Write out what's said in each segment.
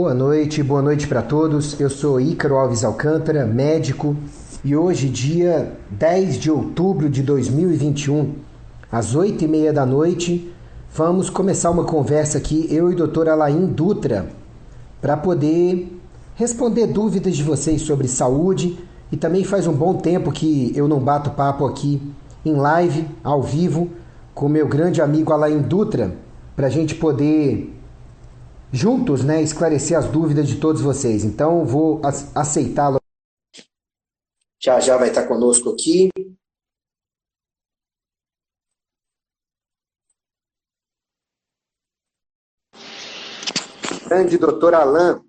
Boa noite, boa noite para todos. Eu sou Ícaro Alves Alcântara, médico, e hoje, dia 10 de outubro de 2021, às 8 e meia da noite, vamos começar uma conversa aqui, eu e o doutor Alain Dutra, para poder responder dúvidas de vocês sobre saúde. E também faz um bom tempo que eu não bato papo aqui em live, ao vivo, com meu grande amigo Alain Dutra, para a gente poder juntos, né, esclarecer as dúvidas de todos vocês. Então, vou aceitá-lo. Já já vai estar conosco aqui. Grande doutor Alain.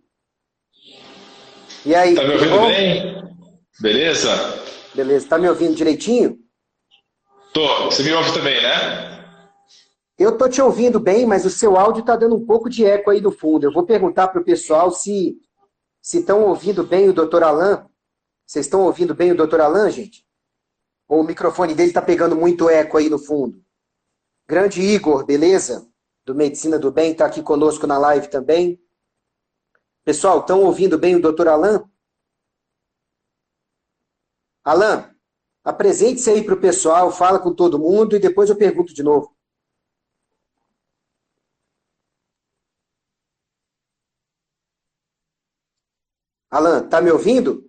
E aí? Tá me ouvindo bom? bem? Beleza? Beleza. Tá me ouvindo direitinho? Tô. Você me ouve também, né? Eu tô te ouvindo bem, mas o seu áudio tá dando um pouco de eco aí no fundo. Eu vou perguntar para o pessoal se estão ouvindo bem o doutor Alain. Vocês estão ouvindo bem o doutor Alain, gente? Ou o microfone dele tá pegando muito eco aí no fundo? Grande Igor, beleza? Do Medicina do Bem, tá aqui conosco na live também. Pessoal, estão ouvindo bem o doutor Alain? Alain, apresente-se aí para o pessoal, fala com todo mundo e depois eu pergunto de novo. Alan, tá me ouvindo?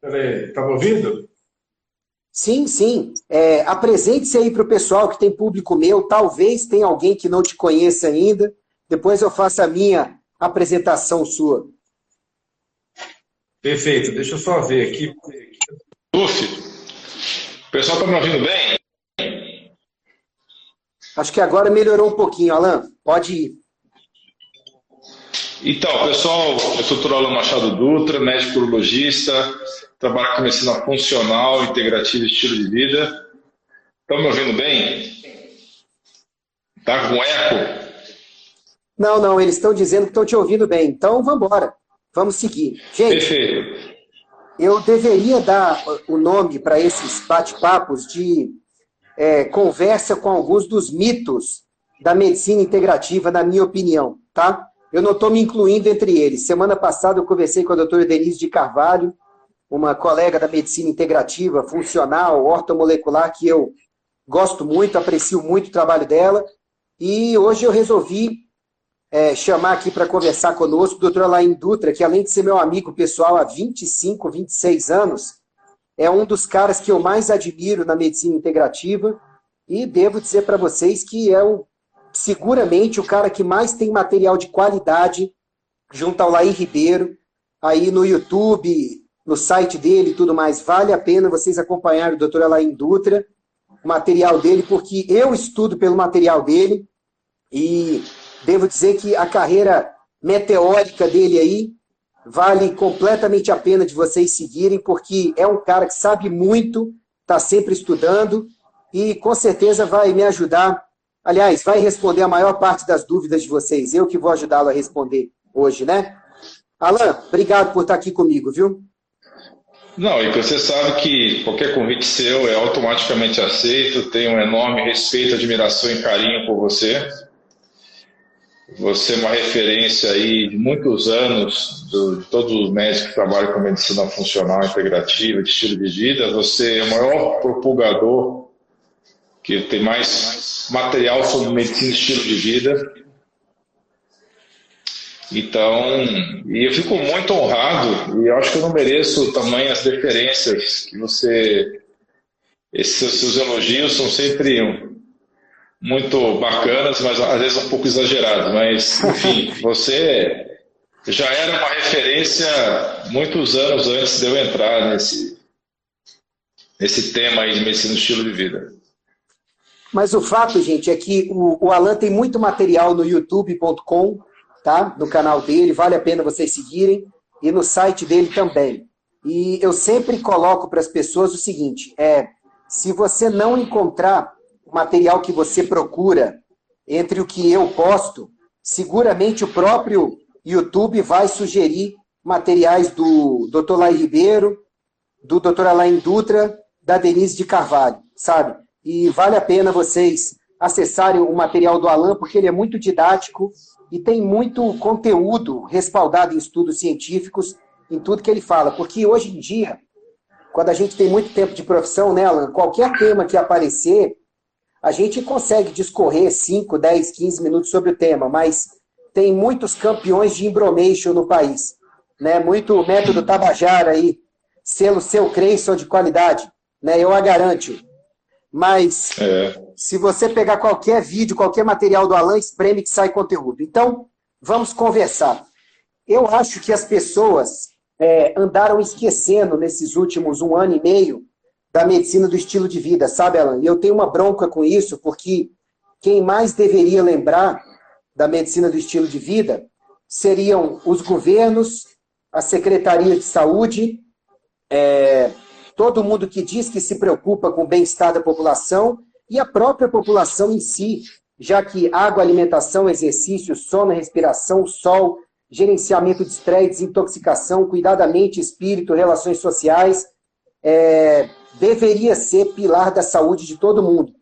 Peraí, tá me ouvindo? Sim, sim. É, Apresente-se aí para o pessoal que tem público meu. Talvez tenha alguém que não te conheça ainda. Depois eu faço a minha apresentação sua. Perfeito. Deixa eu só ver aqui. Uf, o pessoal está me ouvindo bem? Acho que agora melhorou um pouquinho, Alan. Pode ir. Então, pessoal, eu sou o Dr. Alan Machado Dutra, médico urologista, trabalho com medicina funcional, integrativa e estilo de vida. Estão me ouvindo bem? Tá com eco? Não, não, eles estão dizendo que estão te ouvindo bem. Então, vamos embora. Vamos seguir. Gente, Perfeito. Eu deveria dar o nome para esses bate-papos de é, conversa com alguns dos mitos da medicina integrativa, na minha opinião, tá? Eu não estou me incluindo entre eles. Semana passada eu conversei com a doutora Denise de Carvalho, uma colega da medicina integrativa, funcional, ortomolecular, que eu gosto muito, aprecio muito o trabalho dela. E hoje eu resolvi é, chamar aqui para conversar conosco o doutor Alain Dutra, que além de ser meu amigo pessoal há 25, 26 anos, é um dos caras que eu mais admiro na medicina integrativa e devo dizer para vocês que é o, seguramente o cara que mais tem material de qualidade junto ao Laí Ribeiro, aí no YouTube, no site dele e tudo mais. Vale a pena vocês acompanharem o doutor Alain Dutra, o material dele, porque eu estudo pelo material dele e Devo dizer que a carreira meteórica dele aí vale completamente a pena de vocês seguirem, porque é um cara que sabe muito, está sempre estudando e com certeza vai me ajudar. Aliás, vai responder a maior parte das dúvidas de vocês. Eu que vou ajudá-lo a responder hoje, né? Alan, obrigado por estar aqui comigo, viu? Não, e você sabe que qualquer convite seu é automaticamente aceito, tenho um enorme respeito, admiração e carinho por você. Você é uma referência aí de muitos anos do, de todos os médicos que trabalham com medicina funcional integrativa, de estilo de vida. Você é o maior propulgador que tem mais material sobre medicina e estilo de vida. Então, e eu fico muito honrado e acho que eu não mereço tamanhas deferências que você. Esses seus elogios são sempre muito bacanas, mas às vezes um pouco exagerados. Mas, enfim, você já era uma referência muitos anos antes de eu entrar nesse, nesse tema aí de medicina do estilo de vida. Mas o fato, gente, é que o, o Alan tem muito material no youtube.com, tá? No canal dele, vale a pena vocês seguirem, e no site dele também. E eu sempre coloco para as pessoas o seguinte: é, se você não encontrar o material que você procura entre o que eu posto, seguramente o próprio YouTube vai sugerir materiais do Dr. Lai Ribeiro, do Dr. Alain Dutra, da Denise de Carvalho, sabe? E vale a pena vocês acessarem o material do Alan, porque ele é muito didático e tem muito conteúdo respaldado em estudos científicos em tudo que ele fala. Porque hoje em dia, quando a gente tem muito tempo de profissão, né, Alan? Qualquer tema que aparecer, a gente consegue discorrer 5, 10, 15 minutos sobre o tema, mas tem muitos campeões de embromation no país. Né? Muito método Tabajara aí, selo seu Creyson de qualidade. Né? Eu a garanto. Mas é. se você pegar qualquer vídeo, qualquer material do Alan, espreme que sai conteúdo. Então, vamos conversar. Eu acho que as pessoas é, andaram esquecendo nesses últimos um ano e meio da medicina do estilo de vida, sabe, Alan? E eu tenho uma bronca com isso, porque quem mais deveria lembrar da medicina do estilo de vida seriam os governos, a Secretaria de Saúde, é, todo mundo que diz que se preocupa com o bem-estar da população e a própria população em si, já que água, alimentação, exercício, sono, respiração, sol, gerenciamento de estresse, desintoxicação, cuidar da mente, espírito, relações sociais, é, deveria ser pilar da saúde de todo mundo.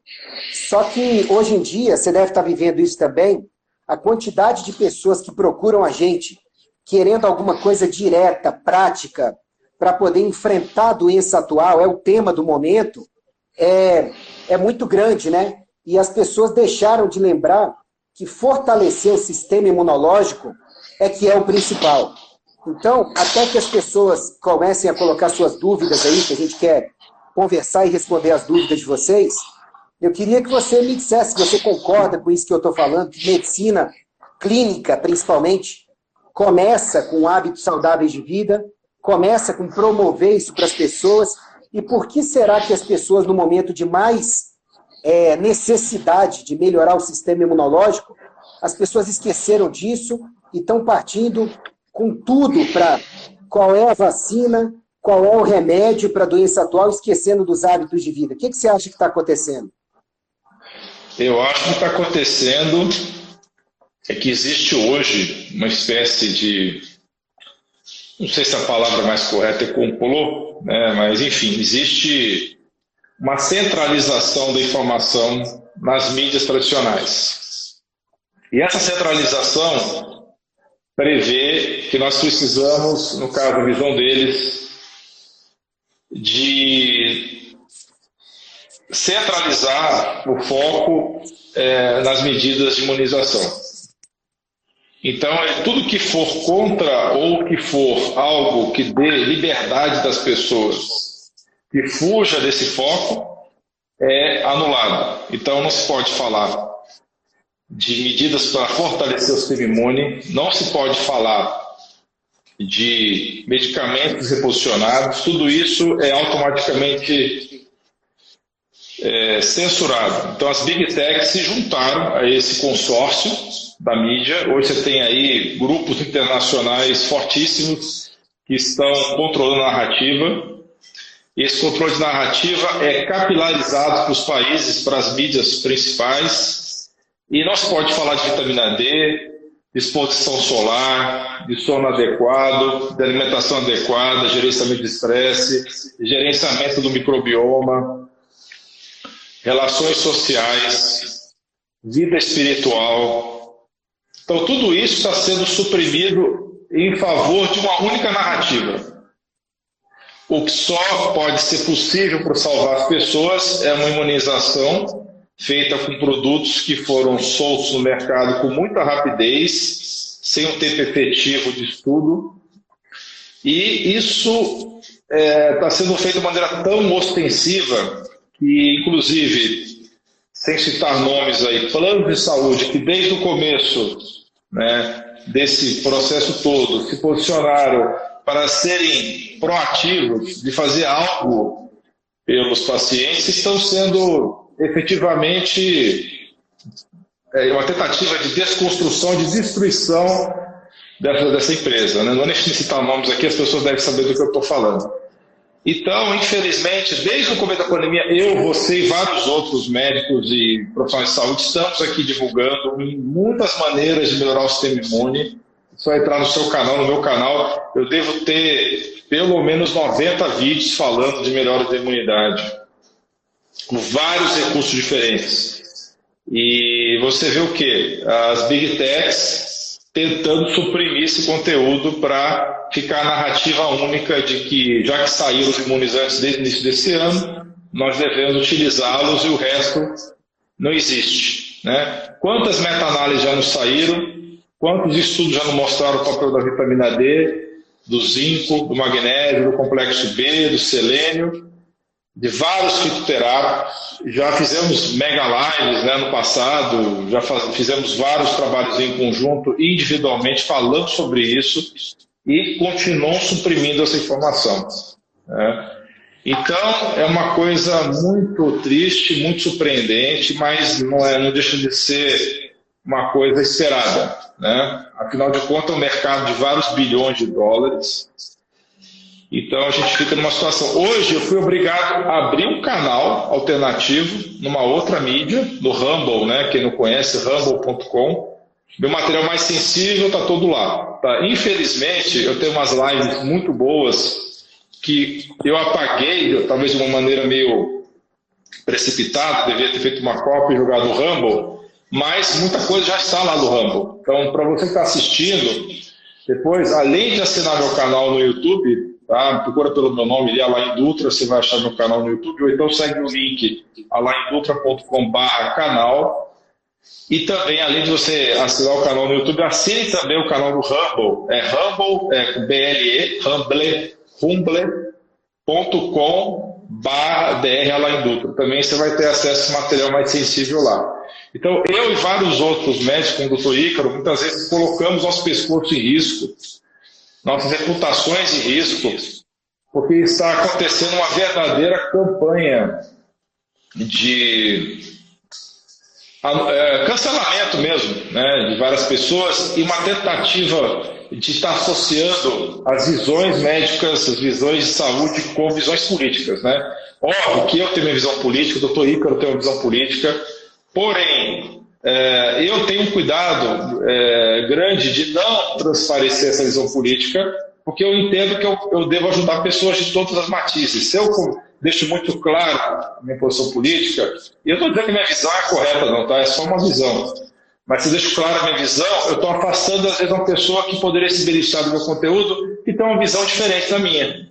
Só que hoje em dia, você deve estar vivendo isso também, a quantidade de pessoas que procuram a gente querendo alguma coisa direta, prática, para poder enfrentar a doença atual, é o tema do momento, é, é muito grande, né? E as pessoas deixaram de lembrar que fortalecer o sistema imunológico é que é o principal. Então, até que as pessoas comecem a colocar suas dúvidas aí, que a gente quer conversar e responder as dúvidas de vocês, eu queria que você me dissesse se você concorda com isso que eu estou falando, que medicina clínica, principalmente, começa com hábitos saudáveis de vida, começa com promover isso para as pessoas. E por que será que as pessoas, no momento de mais é, necessidade de melhorar o sistema imunológico, as pessoas esqueceram disso e estão partindo com tudo para qual é a vacina, qual é o remédio para a doença atual, esquecendo dos hábitos de vida. O que, que você acha que está acontecendo? Eu acho que está acontecendo é que existe hoje uma espécie de não sei se a palavra mais correta é complô, né? mas enfim, existe uma centralização da informação nas mídias tradicionais. E essa centralização prevê que nós precisamos, no caso da visão deles, de centralizar o foco é, nas medidas de imunização. Então, é tudo que for contra ou que for algo que dê liberdade das pessoas, que fuja desse foco, é anulado. Então, não se pode falar de medidas para fortalecer o sistema imune, não se pode falar de medicamentos reposicionados, tudo isso é automaticamente é, censurado. Então, as big techs se juntaram a esse consórcio da mídia. Hoje você tem aí grupos internacionais fortíssimos que estão controlando a narrativa. Esse controle de narrativa é capilarizado para os países, para as mídias principais. E se pode falar de vitamina D, de exposição solar, de sono adequado, de alimentação adequada, gerenciamento de estresse, gerenciamento do microbioma, relações sociais, vida espiritual, então, tudo isso está sendo suprimido em favor de uma única narrativa. O que só pode ser possível para salvar as pessoas é uma imunização feita com produtos que foram soltos no mercado com muita rapidez, sem um tempo efetivo de estudo. E isso está é, sendo feito de maneira tão ostensiva que, inclusive, sem citar nomes aí, planos de saúde que desde o começo né, desse processo todo se posicionaram para serem proativos de fazer algo pelos pacientes estão sendo efetivamente é, uma tentativa de desconstrução, de destruição dessa, dessa empresa. Né? Não vou nem citar nomes aqui, as pessoas devem saber do que eu estou falando. Então, infelizmente, desde o começo da pandemia, eu, você e vários outros médicos e profissionais de saúde estamos aqui divulgando muitas maneiras de melhorar o sistema imune. Só entrar no seu canal, no meu canal, eu devo ter pelo menos 90 vídeos falando de melhora da imunidade, com vários recursos diferentes. E você vê o que? As big techs tentando suprimir esse conteúdo para ficar a narrativa única de que, já que saíram os imunizantes desde o início desse ano, nós devemos utilizá-los e o resto não existe. Né? Quantas meta-análises já nos saíram? Quantos estudos já nos mostraram o papel da vitamina D, do zinco, do magnésio, do complexo B, do selênio? De vários fitoterápicos, já fizemos mega lives né, no passado, já faz, fizemos vários trabalhos em conjunto, individualmente, falando sobre isso e continuam suprimindo essa informação. Né? Então, é uma coisa muito triste, muito surpreendente, mas não, é, não deixa de ser uma coisa esperada. Né? Afinal de contas, é um mercado de vários bilhões de dólares, então a gente fica numa situação. Hoje eu fui obrigado a abrir um canal alternativo numa outra mídia, no Rumble, né? Quem não conhece, rumble.com. Meu material mais sensível está todo lá. Tá? Infelizmente, eu tenho umas lives muito boas que eu apaguei, talvez de uma maneira meio precipitada, devia ter feito uma cópia e jogado no Rumble, mas muita coisa já está lá no Rumble. Então, para você que está assistindo, depois, além de assinar meu canal no YouTube, Tá? Procura pelo meu nome ali, Alain Dutra, você vai achar meu canal no YouTube, ou então segue o link alaindutra.com.br canal. E também, além de você assinar o canal no YouTube, assine também o canal do Rumble. É Rumble, é com B-L-E, Rumble, rumble.com Alain Dutra. Também você vai ter acesso a material mais sensível lá. Então, eu e vários outros médicos, como o doutor Ícaro, muitas vezes colocamos nosso pescoço em risco nossas reputações de risco, porque está acontecendo uma verdadeira campanha de é, cancelamento mesmo, né, de várias pessoas e uma tentativa de estar associando as visões médicas, as visões de saúde com visões políticas, né? Óbvio que eu tenho minha visão política, o doutor Ícaro tem uma visão política, porém é, eu tenho um cuidado é, grande de não transparecer essa visão política, porque eu entendo que eu, eu devo ajudar pessoas de todas as matizes. Se eu deixo muito claro minha posição política, e eu estou dizendo que minha visão é correta, não, tá? É só uma visão. Mas se eu deixo claro a minha visão, eu estou afastando, às vezes, uma pessoa que poderia se beneficiar do meu conteúdo que tem uma visão diferente da minha.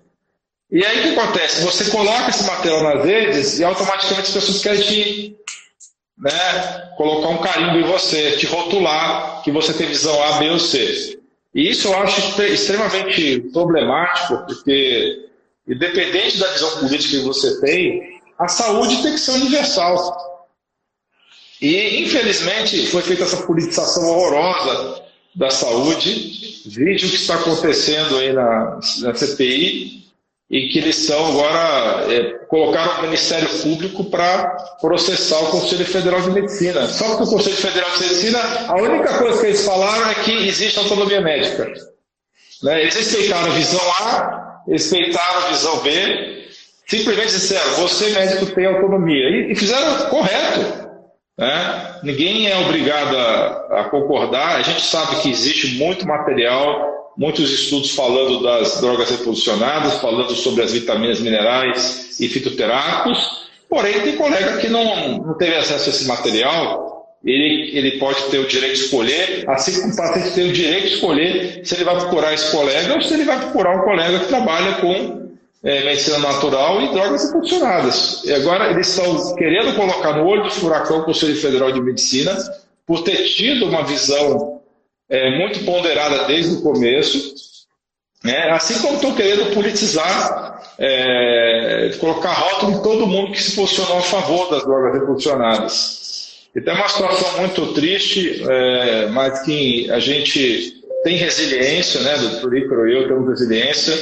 E aí o que acontece? Você coloca esse material nas redes e automaticamente as pessoas querem te né, colocar um carimbo em você, te rotular que você tem visão A, B ou C. E isso eu acho extremamente problemático, porque, independente da visão política que você tem, a saúde tem que ser universal. E, infelizmente, foi feita essa politização horrorosa da saúde. Veja o que está acontecendo aí na, na CPI, e que eles são agora é, colocaram o Ministério Público para processar o Conselho Federal de Medicina. Só que o Conselho Federal de Medicina, a única coisa que eles falaram é que existe autonomia médica. Né? Eles respeitaram a visão A, respeitaram a visão B, simplesmente disseram: você médico tem autonomia. E, e fizeram correto. Né? Ninguém é obrigado a, a concordar. A gente sabe que existe muito material muitos estudos falando das drogas reposicionadas, falando sobre as vitaminas, minerais e fitoterápicos, porém tem colega que não, não teve acesso a esse material, ele, ele pode ter o direito de escolher, assim como o paciente tem o direito de escolher se ele vai procurar esse colega ou se ele vai procurar um colega que trabalha com é, medicina natural e drogas reposicionadas. E agora eles estão querendo colocar no olho do furacão o Conselho Federal de Medicina por ter tido uma visão é, muito ponderada desde o começo, né? assim como estão querendo politizar, é, colocar rótulo em todo mundo que se posicionou a favor das drogas reposicionadas. Então é uma situação muito triste, é, mas que a gente tem resiliência, né? Doutor Ícaro e eu temos resiliência.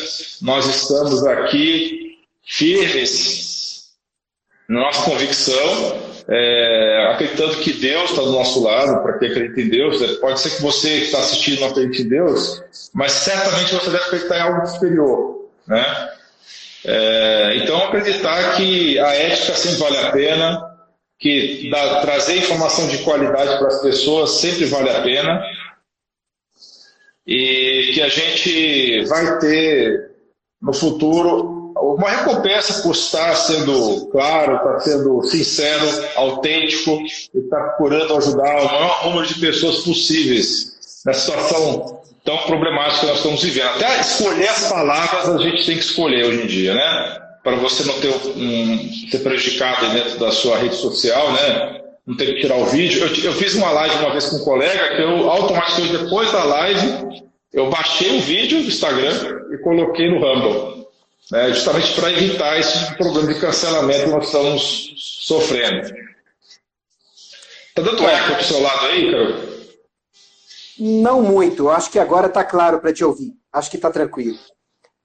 Nós estamos aqui firmes na nossa convicção é, acreditando que Deus está do nosso lado, para quem acredita em Deus. Né? Pode ser que você que está assistindo não acredite em Deus, mas certamente você deve acreditar em algo superior. Né? É, então, acreditar que a ética sempre vale a pena, que trazer informação de qualidade para as pessoas sempre vale a pena, e que a gente vai ter no futuro uma recompensa por estar sendo claro, estar sendo sincero, autêntico e estar procurando ajudar o maior número de pessoas possíveis na situação tão problemática que nós estamos vivendo. Até escolher as palavras a gente tem que escolher hoje em dia, né? Para você não ter um, ser prejudicado dentro da sua rede social, né? Não ter que tirar o vídeo. Eu, eu fiz uma live uma vez com um colega que eu automaticamente depois da live eu baixei o vídeo do Instagram e coloquei no Rumble, né, justamente para evitar esse problema de cancelamento que nós estamos sofrendo. Está dando eco para o seu lado aí, Carol? Não muito. Acho que agora está claro para te ouvir. Acho que está tranquilo.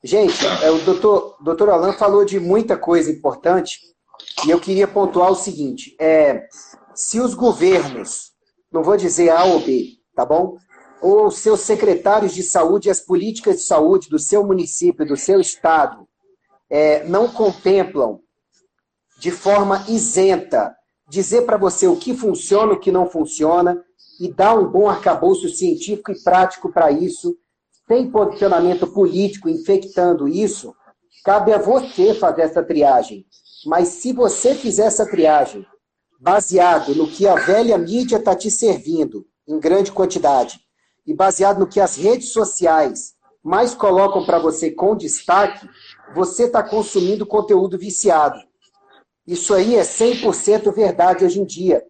Gente, tá. É, o doutor, doutor Alan falou de muita coisa importante e eu queria pontuar o seguinte: é, se os governos, não vou dizer A ou B, tá bom? ou seus secretários de saúde e as políticas de saúde do seu município, do seu estado, é, não contemplam de forma isenta dizer para você o que funciona, o que não funciona, e dar um bom arcabouço científico e prático para isso, sem posicionamento político infectando isso, cabe a você fazer essa triagem. Mas se você fizer essa triagem baseado no que a velha mídia está te servindo, em grande quantidade, e baseado no que as redes sociais mais colocam para você com destaque, você está consumindo conteúdo viciado. Isso aí é 100% verdade hoje em dia.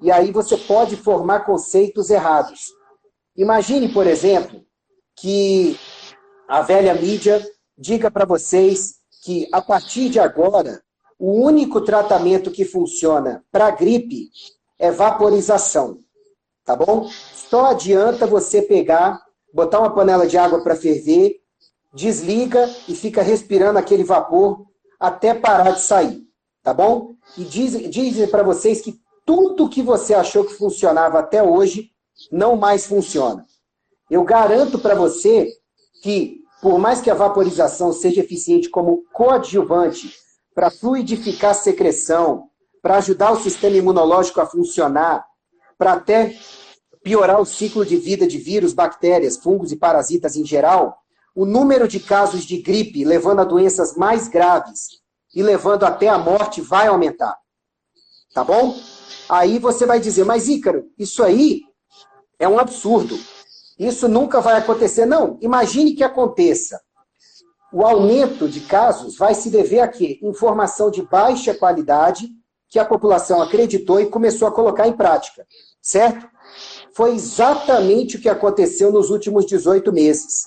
E aí você pode formar conceitos errados. Imagine, por exemplo, que a velha mídia diga para vocês que a partir de agora o único tratamento que funciona para gripe é vaporização. Tá bom? Só adianta você pegar, botar uma panela de água para ferver, desliga e fica respirando aquele vapor até parar de sair, tá bom? E dizem diz para vocês que tudo que você achou que funcionava até hoje não mais funciona. Eu garanto para você que, por mais que a vaporização seja eficiente como coadjuvante para fluidificar a secreção, para ajudar o sistema imunológico a funcionar, para até piorar o ciclo de vida de vírus, bactérias, fungos e parasitas em geral, o número de casos de gripe levando a doenças mais graves e levando até a morte vai aumentar. Tá bom? Aí você vai dizer, mas Ícaro, isso aí é um absurdo. Isso nunca vai acontecer. Não, imagine que aconteça. O aumento de casos vai se dever a quê? Informação de baixa qualidade que a população acreditou e começou a colocar em prática. Certo? foi exatamente o que aconteceu nos últimos 18 meses.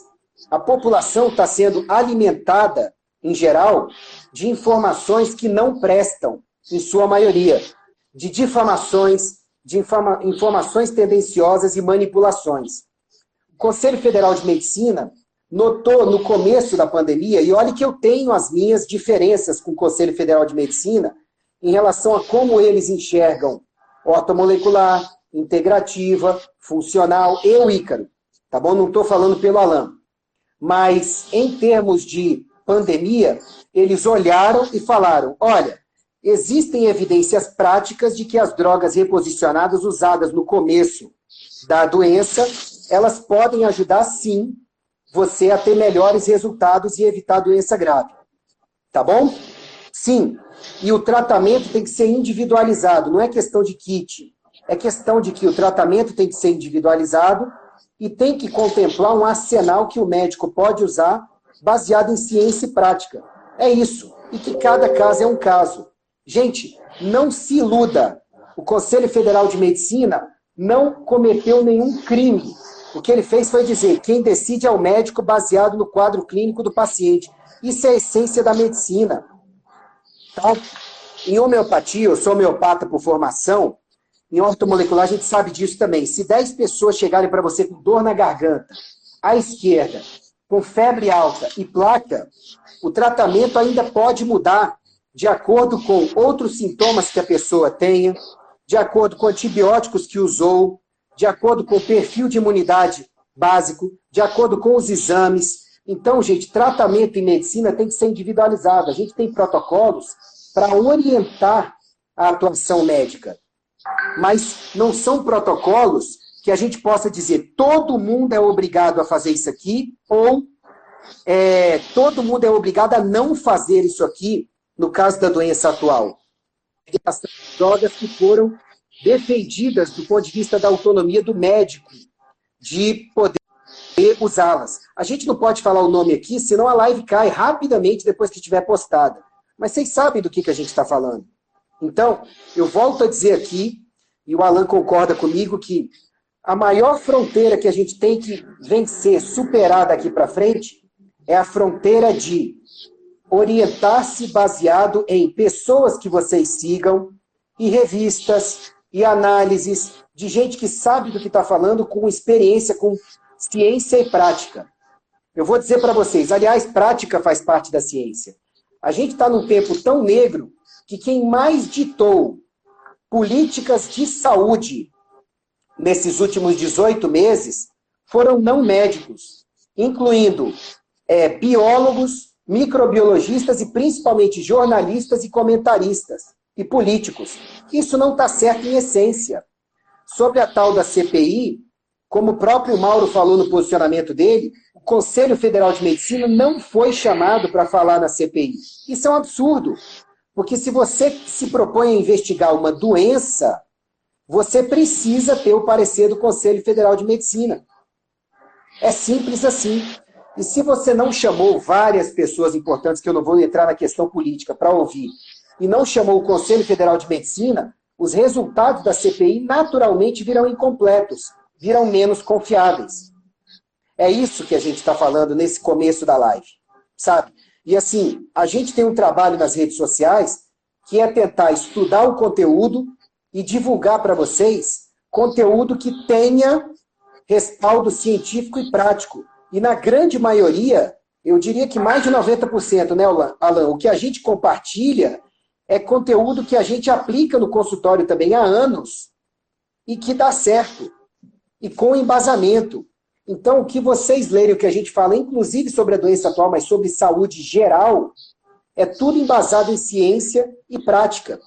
A população está sendo alimentada, em geral, de informações que não prestam, em sua maioria, de difamações, de informa informações tendenciosas e manipulações. O Conselho Federal de Medicina notou no começo da pandemia, e olha que eu tenho as minhas diferenças com o Conselho Federal de Medicina em relação a como eles enxergam ortomolecular, integrativa, funcional e o Ícaro. Tá bom? Não estou falando pelo Alan. Mas, em termos de pandemia, eles olharam e falaram: olha, existem evidências práticas de que as drogas reposicionadas usadas no começo da doença, elas podem ajudar sim você a ter melhores resultados e evitar doença grave. Tá bom? Sim. E o tratamento tem que ser individualizado, não é questão de kit. É questão de que o tratamento tem que ser individualizado e tem que contemplar um arsenal que o médico pode usar baseado em ciência e prática. É isso. E que cada caso é um caso. Gente, não se iluda. O Conselho Federal de Medicina não cometeu nenhum crime. O que ele fez foi dizer: quem decide é o médico baseado no quadro clínico do paciente. Isso é a essência da medicina. Tá? Em homeopatia, eu sou homeopata por formação, em ortomolecular, a gente sabe disso também. Se 10 pessoas chegarem para você com dor na garganta, à esquerda, com febre alta e placa, o tratamento ainda pode mudar de acordo com outros sintomas que a pessoa tenha, de acordo com antibióticos que usou, de acordo com o perfil de imunidade básico, de acordo com os exames. Então, gente, tratamento em medicina tem que ser individualizado. A gente tem protocolos para orientar a atuação médica mas não são protocolos que a gente possa dizer todo mundo é obrigado a fazer isso aqui ou é, todo mundo é obrigado a não fazer isso aqui, no caso da doença atual. As drogas que foram defendidas do ponto de vista da autonomia do médico, de poder usá-las. A gente não pode falar o nome aqui, senão a live cai rapidamente depois que estiver postada. Mas vocês sabem do que, que a gente está falando. Então, eu volto a dizer aqui, e o Alan concorda comigo, que a maior fronteira que a gente tem que vencer, superar daqui para frente, é a fronteira de orientar-se baseado em pessoas que vocês sigam, e revistas, e análises, de gente que sabe do que está falando, com experiência, com ciência e prática. Eu vou dizer para vocês, aliás, prática faz parte da ciência. A gente está num tempo tão negro que quem mais ditou políticas de saúde nesses últimos 18 meses foram não médicos, incluindo é, biólogos, microbiologistas e principalmente jornalistas e comentaristas e políticos. Isso não está certo em essência. Sobre a tal da CPI, como o próprio Mauro falou no posicionamento dele, o Conselho Federal de Medicina não foi chamado para falar na CPI. Isso é um absurdo. Porque se você se propõe a investigar uma doença, você precisa ter o parecer do Conselho Federal de Medicina. É simples assim. E se você não chamou várias pessoas importantes, que eu não vou entrar na questão política, para ouvir, e não chamou o Conselho Federal de Medicina, os resultados da CPI naturalmente virão incompletos viram menos confiáveis. É isso que a gente está falando nesse começo da live, sabe? E assim, a gente tem um trabalho nas redes sociais que é tentar estudar o conteúdo e divulgar para vocês conteúdo que tenha respaldo científico e prático. E na grande maioria, eu diria que mais de 90%, né, Alan? O que a gente compartilha é conteúdo que a gente aplica no consultório também há anos e que dá certo e com embasamento. Então, o que vocês lerem, o que a gente fala, inclusive sobre a doença atual, mas sobre saúde geral, é tudo embasado em ciência e prática.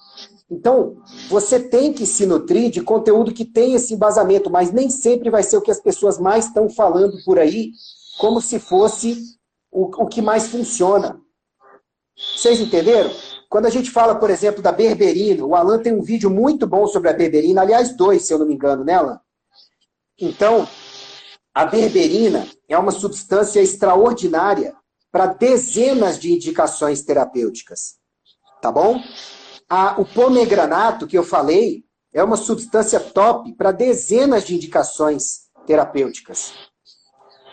Então, você tem que se nutrir de conteúdo que tem esse embasamento, mas nem sempre vai ser o que as pessoas mais estão falando por aí, como se fosse o, o que mais funciona. Vocês entenderam? Quando a gente fala, por exemplo, da berberina, o Alan tem um vídeo muito bom sobre a berberina, aliás, dois, se eu não me engano, né? Então, a berberina é uma substância extraordinária para dezenas de indicações terapêuticas. Tá bom? A, o pomegranato, que eu falei, é uma substância top para dezenas de indicações terapêuticas.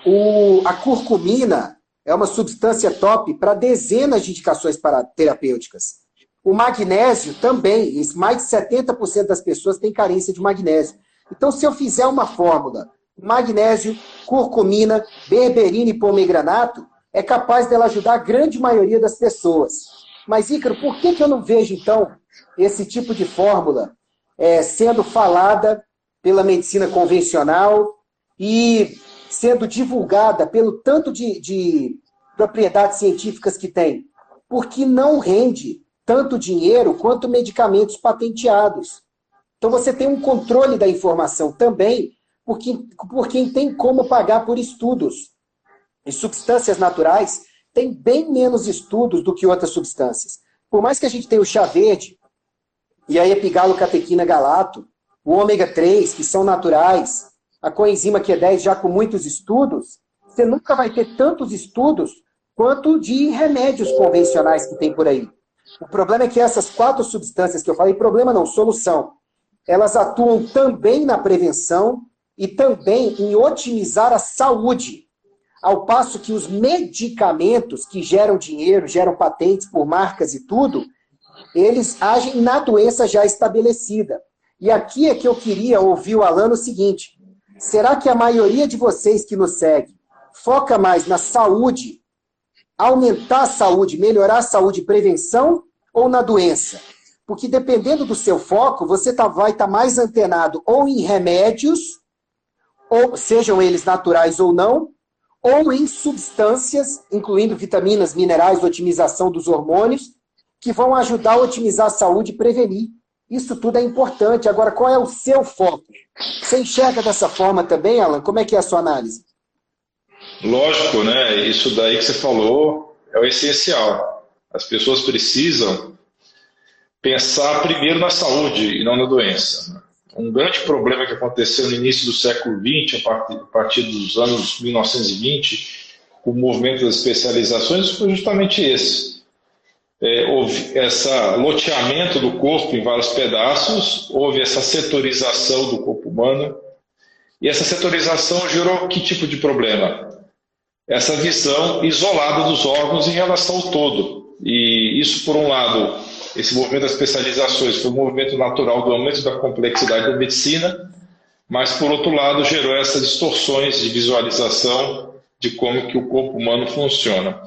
O, a curcumina é uma substância top para dezenas de indicações para terapêuticas. O magnésio também, mais de 70% das pessoas têm carência de magnésio. Então, se eu fizer uma fórmula, magnésio, curcumina, berberina e pomegranato, é capaz dela ajudar a grande maioria das pessoas. Mas, Ícaro, por que, que eu não vejo, então, esse tipo de fórmula é, sendo falada pela medicina convencional e sendo divulgada pelo tanto de, de propriedades científicas que tem? Porque não rende tanto dinheiro quanto medicamentos patenteados. Então você tem um controle da informação também por quem, por quem tem como pagar por estudos. E substâncias naturais têm bem menos estudos do que outras substâncias. Por mais que a gente tenha o chá verde, e a epigalocatequina galato, o ômega 3, que são naturais, a coenzima Q10 já com muitos estudos, você nunca vai ter tantos estudos quanto de remédios convencionais que tem por aí. O problema é que essas quatro substâncias que eu falei, problema não, solução, elas atuam também na prevenção e também em otimizar a saúde. Ao passo que os medicamentos que geram dinheiro, geram patentes por marcas e tudo, eles agem na doença já estabelecida. E aqui é que eu queria ouvir o Alan o seguinte: será que a maioria de vocês que nos segue foca mais na saúde, aumentar a saúde, melhorar a saúde, prevenção ou na doença? Porque dependendo do seu foco, você tá, vai estar tá mais antenado ou em remédios, ou sejam eles naturais ou não, ou em substâncias, incluindo vitaminas, minerais, otimização dos hormônios, que vão ajudar a otimizar a saúde e prevenir. Isso tudo é importante. Agora, qual é o seu foco? Você enxerga dessa forma também, Alan? Como é que é a sua análise? lógico, né? Isso daí que você falou é o essencial. As pessoas precisam pensar primeiro na saúde e não na doença. Um grande problema que aconteceu no início do século XX, a partir dos anos 1920, com o movimento das especializações, foi justamente esse. É, houve esse loteamento do corpo em vários pedaços, houve essa setorização do corpo humano, e essa setorização gerou que tipo de problema? Essa visão isolada dos órgãos em relação ao todo. E isso, por um lado, esse movimento das especializações foi um movimento natural do aumento da complexidade da medicina, mas, por outro lado, gerou essas distorções de visualização de como que o corpo humano funciona.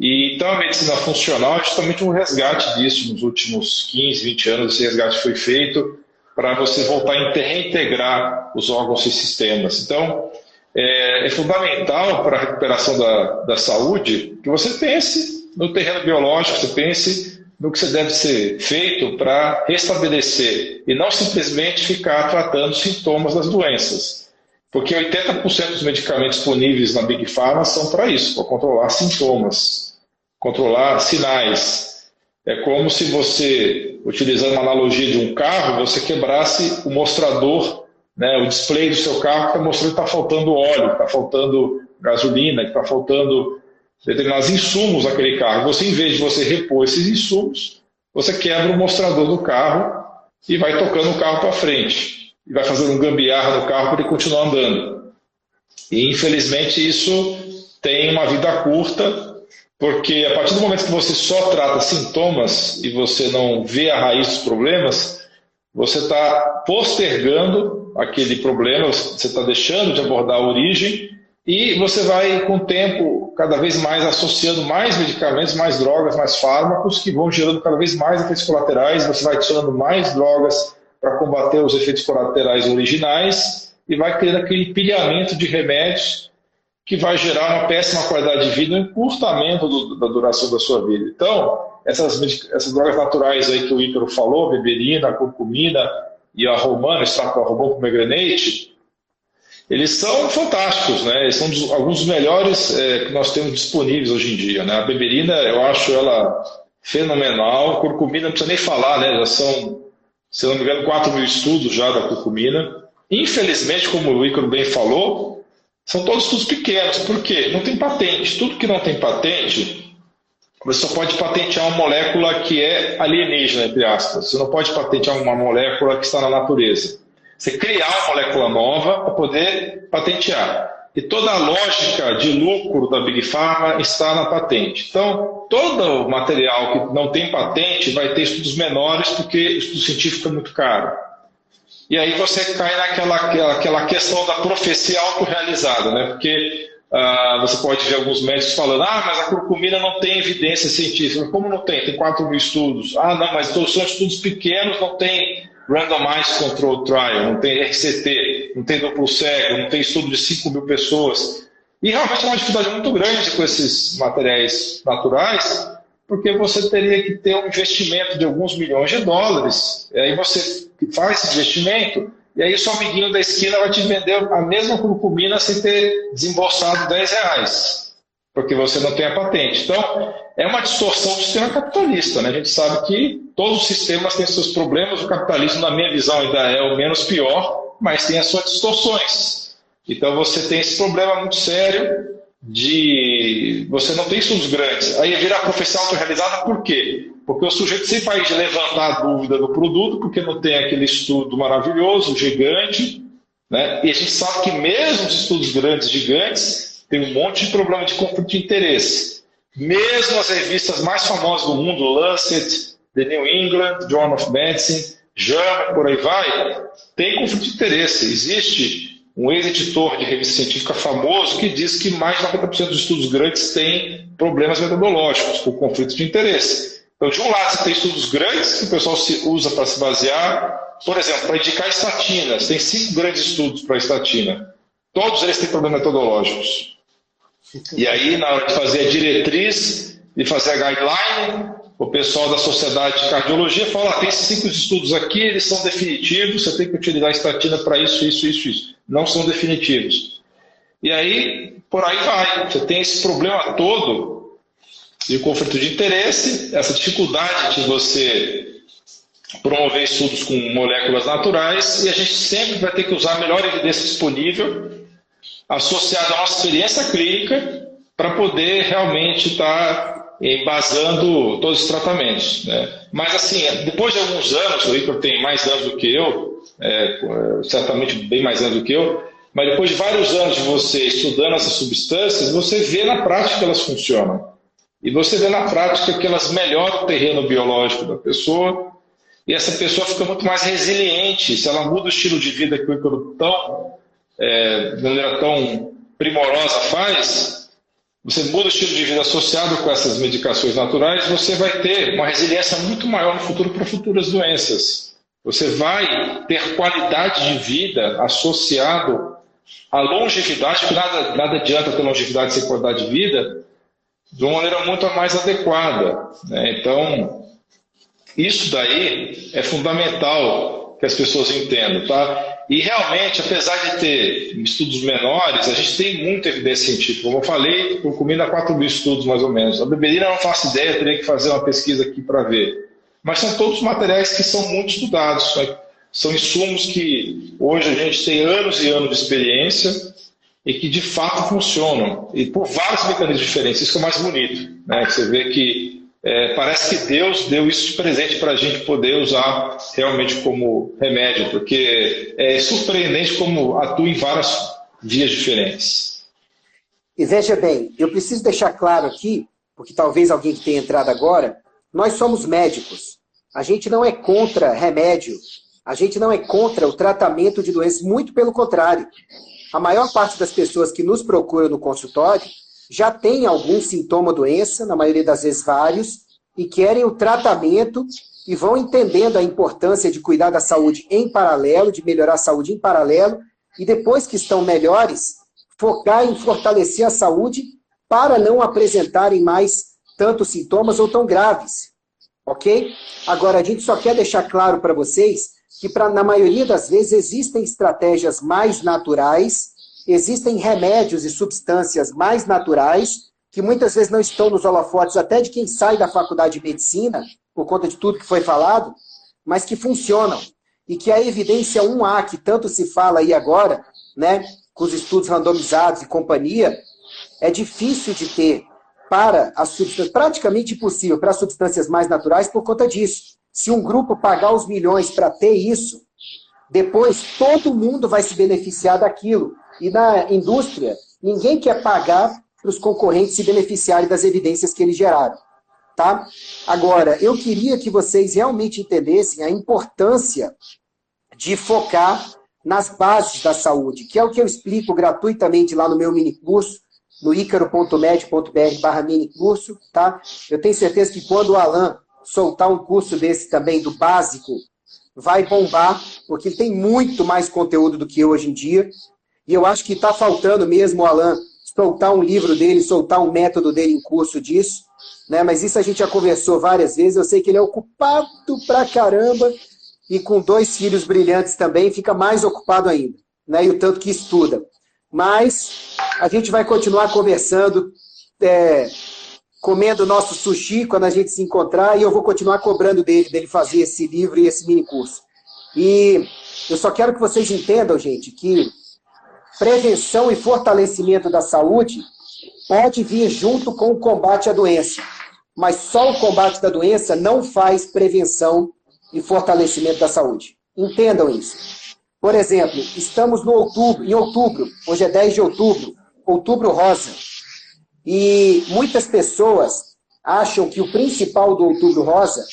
E, então, a medicina funcional é justamente um resgate disso. Nos últimos 15, 20 anos, esse resgate foi feito para você voltar a reintegrar os órgãos e sistemas. Então, é, é fundamental para a recuperação da, da saúde que você pense no terreno biológico, você pense no que deve ser feito para restabelecer e não simplesmente ficar tratando sintomas das doenças. Porque 80% dos medicamentos disponíveis na Big Pharma são para isso, para controlar sintomas, controlar sinais. É como se você, utilizando uma analogia de um carro, você quebrasse o mostrador, né, o display do seu carro que está mostrando que está faltando óleo, está faltando gasolina, que está faltando determinados insumos naquele carro. Você, em vez de você repor esses insumos, você quebra o mostrador do carro e vai tocando o carro para frente. E vai fazendo um gambiarra no carro para ele continuar andando. E, infelizmente, isso tem uma vida curta, porque a partir do momento que você só trata sintomas e você não vê a raiz dos problemas, você está postergando aquele problema, você está deixando de abordar a origem e você vai, com o tempo, cada vez mais associando mais medicamentos, mais drogas, mais fármacos, que vão gerando cada vez mais efeitos colaterais. Você vai adicionando mais drogas para combater os efeitos colaterais originais e vai criando aquele pilhamento de remédios que vai gerar uma péssima qualidade de vida um encurtamento do, da duração da sua vida. Então, essas, essas drogas naturais aí que o Ícaro falou, beberina, curcumina e a romana, extrato romano pomegranate, eles são fantásticos, né? Eles são dos, alguns dos melhores é, que nós temos disponíveis hoje em dia, né? A beberina, eu acho ela fenomenal. Curcumina, não precisa nem falar, né? Já são, se não me engano, 4 mil estudos já da curcumina. Infelizmente, como o Ícaro bem falou, são todos estudos pequenos. Por quê? Não tem patente. Tudo que não tem patente, você só pode patentear uma molécula que é alienígena, entre aspas. Você não pode patentear uma molécula que está na natureza. Você criar uma molécula nova para poder patentear. E toda a lógica de lucro da Big Pharma está na patente. Então, todo o material que não tem patente vai ter estudos menores, porque estudo científico é muito caro. E aí você cai naquela aquela, questão da profecia autorrealizada, né? Porque ah, você pode ver alguns médicos falando, ah, mas a curcumina não tem evidência científica. Como não tem? Tem 4 mil estudos. Ah, não, mas são estudos pequenos, não tem Randomized Control Trial, não tem RCT, não tem duplo cego, não tem estudo de 5 mil pessoas. E realmente é uma dificuldade muito grande com esses materiais naturais, porque você teria que ter um investimento de alguns milhões de dólares. E aí você faz esse investimento, e aí seu amiguinho da esquina vai te vender a mesma curcumina sem ter desembolsado 10 reais, porque você não tem a patente. Então, é uma distorção do sistema capitalista. Né? A gente sabe que todos os sistemas têm seus problemas, o capitalismo, na minha visão, ainda é o menos pior, mas tem as suas distorções. Então você tem esse problema muito sério de você não tem estudos grandes. Aí vira a profissão autorrealizada por quê? Porque o sujeito sempre vai levantar a dúvida do produto, porque não tem aquele estudo maravilhoso, gigante, né? e a gente sabe que mesmo os estudos grandes, gigantes, tem um monte de problema de conflito de interesse. Mesmo as revistas mais famosas do mundo, Lancet, The New England, Journal of Medicine, JAMA, por aí vai, tem conflito de interesse. Existe um ex-editor de revista científica famoso que diz que mais de 90% dos estudos grandes têm problemas metodológicos por conflito de interesse. Então, de um lado, você tem estudos grandes que o pessoal usa para se basear, por exemplo, para indicar estatinas. Tem cinco grandes estudos para estatina. Todos eles têm problemas metodológicos. E aí, na hora de fazer a diretriz, de fazer a guideline, o pessoal da Sociedade de Cardiologia fala: ah, tem esses cinco estudos aqui, eles são definitivos, você tem que utilizar a estatina para isso, isso, isso, isso. Não são definitivos. E aí, por aí vai. Você tem esse problema todo de conflito de interesse, essa dificuldade de você promover estudos com moléculas naturais, e a gente sempre vai ter que usar a melhor evidência disponível, associada à nossa experiência clínica, para poder realmente estar embasando todos os tratamentos. Né? Mas, assim, depois de alguns anos, o Igor tem mais anos do que eu, é, certamente bem mais anos do que eu, mas depois de vários anos de você estudando essas substâncias, você vê na prática que elas funcionam. E você vê na prática que elas melhoram o terreno biológico da pessoa, e essa pessoa fica muito mais resiliente. Se ela muda o estilo de vida que o Ícaro tão, é, de maneira tão primorosa faz, você muda o estilo de vida associado com essas medicações naturais, você vai ter uma resiliência muito maior no futuro para futuras doenças. Você vai ter qualidade de vida associado à longevidade, porque nada, nada adianta ter longevidade sem qualidade de vida, de uma maneira muito mais adequada. Né? Então, isso daí é fundamental que as pessoas entendam, tá? E realmente, apesar de ter estudos menores, a gente tem muita evidência científica. Como eu falei, eu comida 4 mil estudos mais ou menos. A beberina não faço ideia, teria que fazer uma pesquisa aqui para ver. Mas são todos materiais que são muito estudados. Né? São insumos que hoje a gente tem anos e anos de experiência e que de fato funcionam. E por vários mecanismos diferentes. Isso que é o mais bonito. Né? Você vê que é, parece que Deus deu isso de presente para a gente poder usar realmente como remédio, porque é surpreendente como atua em várias vias diferentes. E veja bem, eu preciso deixar claro aqui, porque talvez alguém que tenha entrado agora, nós somos médicos. A gente não é contra remédio, a gente não é contra o tratamento de doenças, muito pelo contrário. A maior parte das pessoas que nos procuram no consultório já têm algum sintoma doença, na maioria das vezes vários, e querem o tratamento e vão entendendo a importância de cuidar da saúde em paralelo, de melhorar a saúde em paralelo, e depois que estão melhores, focar em fortalecer a saúde para não apresentarem mais tantos sintomas ou tão graves. Ok? Agora, a gente só quer deixar claro para vocês que, pra, na maioria das vezes, existem estratégias mais naturais existem remédios e substâncias mais naturais que muitas vezes não estão nos holofotes até de quem sai da faculdade de medicina, por conta de tudo que foi falado, mas que funcionam. E que a evidência 1A, que tanto se fala aí agora, né, com os estudos randomizados e companhia, é difícil de ter para as substâncias, praticamente impossível para as substâncias mais naturais por conta disso. Se um grupo pagar os milhões para ter isso, depois todo mundo vai se beneficiar daquilo. E na indústria, ninguém quer pagar para os concorrentes se beneficiarem das evidências que eles geraram. Tá? Agora, eu queria que vocês realmente entendessem a importância de focar nas bases da saúde, que é o que eu explico gratuitamente lá no meu mini curso, no icaro.med.br barra mini curso, tá? Eu tenho certeza que quando o Alan soltar um curso desse também, do básico, vai bombar, porque ele tem muito mais conteúdo do que eu hoje em dia. E eu acho que está faltando mesmo o Alan soltar um livro dele, soltar um método dele em curso disso. Né? Mas isso a gente já conversou várias vezes. Eu sei que ele é ocupado pra caramba e com dois filhos brilhantes também fica mais ocupado ainda. Né? E o tanto que estuda. Mas a gente vai continuar conversando, é, comendo nosso sushi quando a gente se encontrar e eu vou continuar cobrando dele, dele fazer esse livro e esse mini curso. E eu só quero que vocês entendam, gente, que prevenção e fortalecimento da saúde pode vir junto com o combate à doença. Mas só o combate da doença não faz prevenção e fortalecimento da saúde. Entendam isso. Por exemplo, estamos no outubro, em outubro, hoje é 10 de outubro, outubro rosa. E muitas pessoas acham que o principal do outubro rosa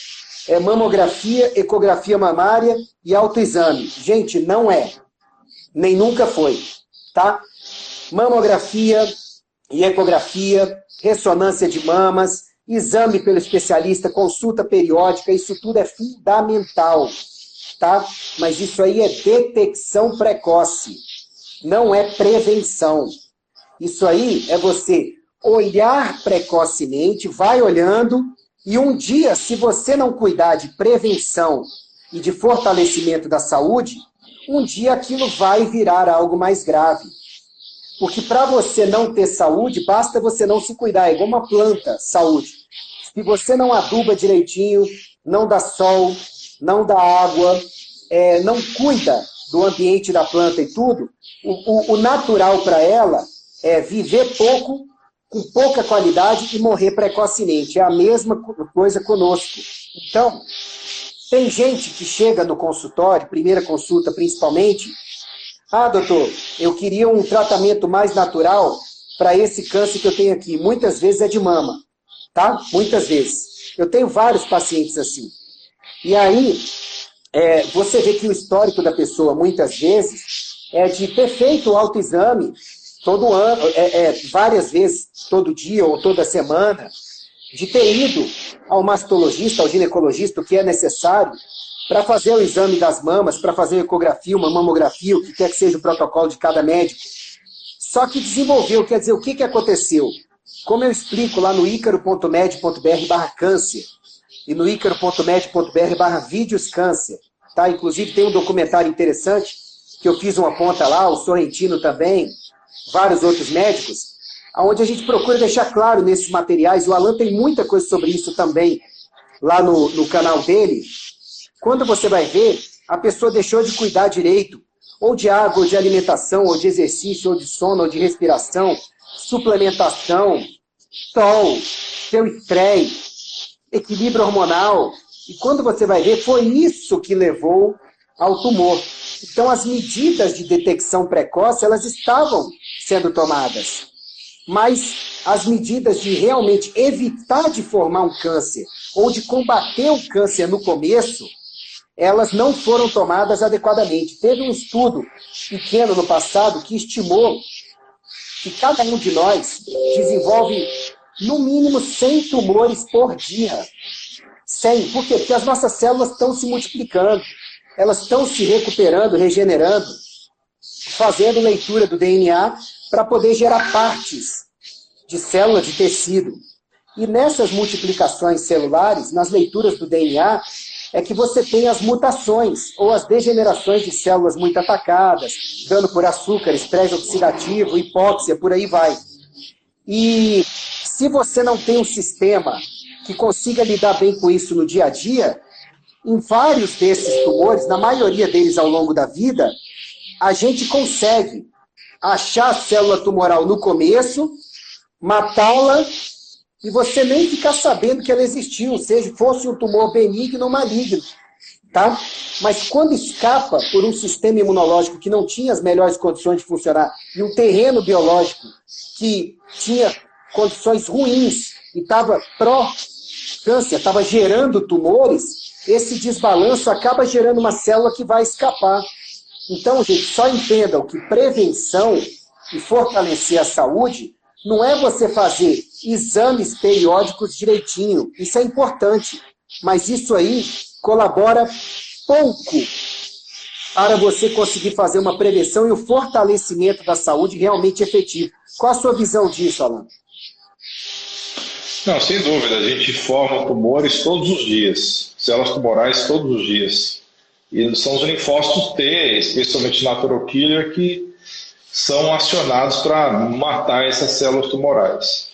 é mamografia, ecografia mamária e autoexame. Gente, não é. Nem nunca foi tá? Mamografia e ecografia, ressonância de mamas, exame pelo especialista, consulta periódica, isso tudo é fundamental, tá? Mas isso aí é detecção precoce, não é prevenção. Isso aí é você olhar precocemente, vai olhando, e um dia, se você não cuidar de prevenção e de fortalecimento da saúde, um dia aquilo vai virar algo mais grave. Porque para você não ter saúde, basta você não se cuidar. É igual uma planta, saúde. Se você não aduba direitinho, não dá sol, não dá água, é, não cuida do ambiente da planta e tudo, o, o, o natural para ela é viver pouco, com pouca qualidade e morrer precocemente. É a mesma coisa conosco. Então, tem gente que chega no consultório, primeira consulta principalmente, ah, doutor, eu queria um tratamento mais natural para esse câncer que eu tenho aqui. Muitas vezes é de mama, tá? Muitas vezes. Eu tenho vários pacientes assim. E aí, é, você vê que o histórico da pessoa, muitas vezes, é de ter feito o autoexame todo ano, é, é, várias vezes, todo dia ou toda semana, de ter ido ao mastologista, ao ginecologista, o que é necessário, para fazer o exame das mamas, para fazer ecografia, uma mamografia, o que quer que seja o protocolo de cada médico. Só que desenvolveu, quer dizer, o que, que aconteceu? Como eu explico lá no icaro.med.br barra câncer e no icaro.med.br barra vídeos câncer, tá? Inclusive tem um documentário interessante que eu fiz uma ponta lá, o Sorrentino também, vários outros médicos, onde a gente procura deixar claro nesses materiais, o Alan tem muita coisa sobre isso também lá no, no canal dele, quando você vai ver, a pessoa deixou de cuidar direito, ou de água, ou de alimentação, ou de exercício, ou de sono, ou de respiração, suplementação, sol, seu estresse, equilíbrio hormonal. E quando você vai ver, foi isso que levou ao tumor. Então, as medidas de detecção precoce, elas estavam sendo tomadas. Mas as medidas de realmente evitar de formar um câncer ou de combater o câncer no começo, elas não foram tomadas adequadamente. Teve um estudo pequeno no passado que estimou que cada um de nós desenvolve no mínimo 100 tumores por dia. 100. Por quê? Porque as nossas células estão se multiplicando, elas estão se recuperando, regenerando, fazendo leitura do DNA para poder gerar partes de célula de tecido. E nessas multiplicações celulares, nas leituras do DNA, é que você tem as mutações ou as degenerações de células muito atacadas, dano por açúcar, estresse oxidativo, hipóxia, por aí vai. E se você não tem um sistema que consiga lidar bem com isso no dia a dia, em vários desses tumores, na maioria deles ao longo da vida, a gente consegue achar a célula tumoral no começo, matá-la e você nem ficar sabendo que ela existiu, seja fosse um tumor benigno ou maligno. Tá? Mas quando escapa por um sistema imunológico que não tinha as melhores condições de funcionar e um terreno biológico que tinha condições ruins e estava pró-câncer, estava gerando tumores, esse desbalanço acaba gerando uma célula que vai escapar. Então, gente, só entendam que prevenção e fortalecer a saúde não é você fazer exames periódicos direitinho. Isso é importante. Mas isso aí colabora pouco para você conseguir fazer uma prevenção e o fortalecimento da saúde realmente efetivo. Qual a sua visão disso, Alan? Não, sem dúvida. A gente forma tumores todos os dias, células tumorais todos os dias. E são os linfócitos T, especialmente natural killer, que são acionados para matar essas células tumorais.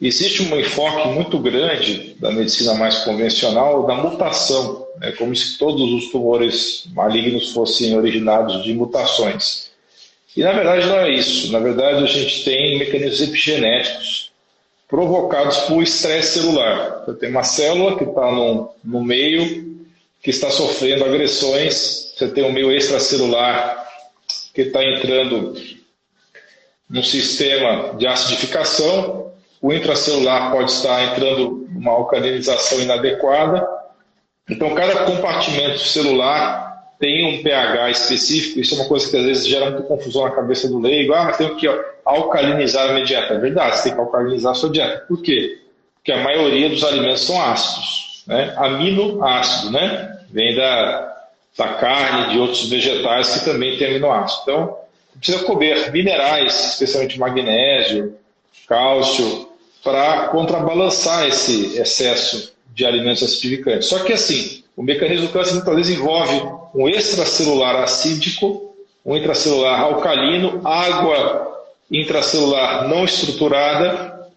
Existe um enfoque muito grande da medicina mais convencional da mutação, é como se todos os tumores malignos fossem originados de mutações. E na verdade não é isso. Na verdade a gente tem mecanismos epigenéticos provocados por estresse celular. Você tem uma célula que está no, no meio que está sofrendo agressões, você tem um meio extracelular que está entrando num sistema de acidificação, o intracelular pode estar entrando numa alcalinização inadequada. Então, cada compartimento celular tem um pH específico, isso é uma coisa que às vezes gera muita confusão na cabeça do leigo. Ah, mas tenho que alcalinizar a minha dieta. É verdade, você tem que alcalinizar a sua dieta. Por quê? Porque a maioria dos alimentos são ácidos. Né? Aminoácido, né? Vem da, da carne, de outros vegetais que também tem aminoácido. Então, precisa comer minerais, especialmente magnésio, cálcio, para contrabalançar esse excesso de alimentos acidificantes. Só que assim, o mecanismo do câncer muitas vezes envolve um extracelular acídico, um intracelular alcalino, água intracelular não estruturada,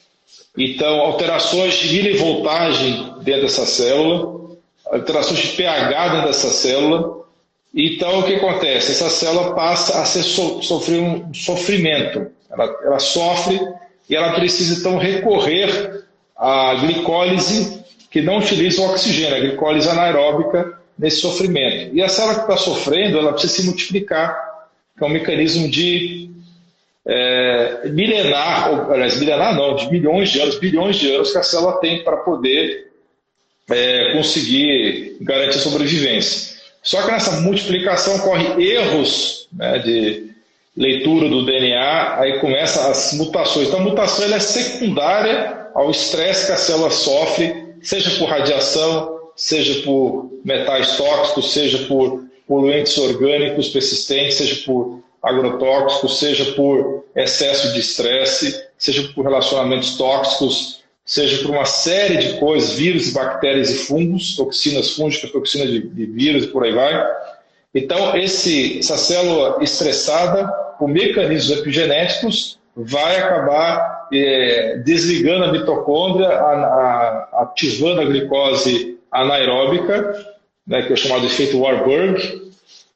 então alterações de milivoltagem dentro dessa célula, alterações de pH dentro dessa célula. Então o que acontece? Essa célula passa a ser, sofrer um sofrimento, ela, ela sofre e ela precisa então recorrer à glicólise que não utiliza o oxigênio, a glicólise anaeróbica nesse sofrimento. E a célula que está sofrendo, ela precisa se multiplicar, que é um mecanismo de é, milenar, ou, aliás, milenar não, de milhões de anos, bilhões de anos que a célula tem para poder é, conseguir garantir sobrevivência. Só que nessa multiplicação ocorre erros né, de leitura do DNA, aí começa as mutações. Então a mutação é secundária ao estresse que a célula sofre, seja por radiação, seja por metais tóxicos, seja por poluentes orgânicos persistentes, seja por agrotóxicos, seja por excesso de estresse, seja por relacionamentos tóxicos, seja por uma série de coisas, vírus, bactérias e fungos, toxinas fúngicas, toxinas de, de vírus e por aí vai. Então, esse, essa célula estressada, por mecanismos epigenéticos, vai acabar é, desligando a mitocôndria, a, a, ativando a glicose anaeróbica, né, que é chamado efeito Warburg,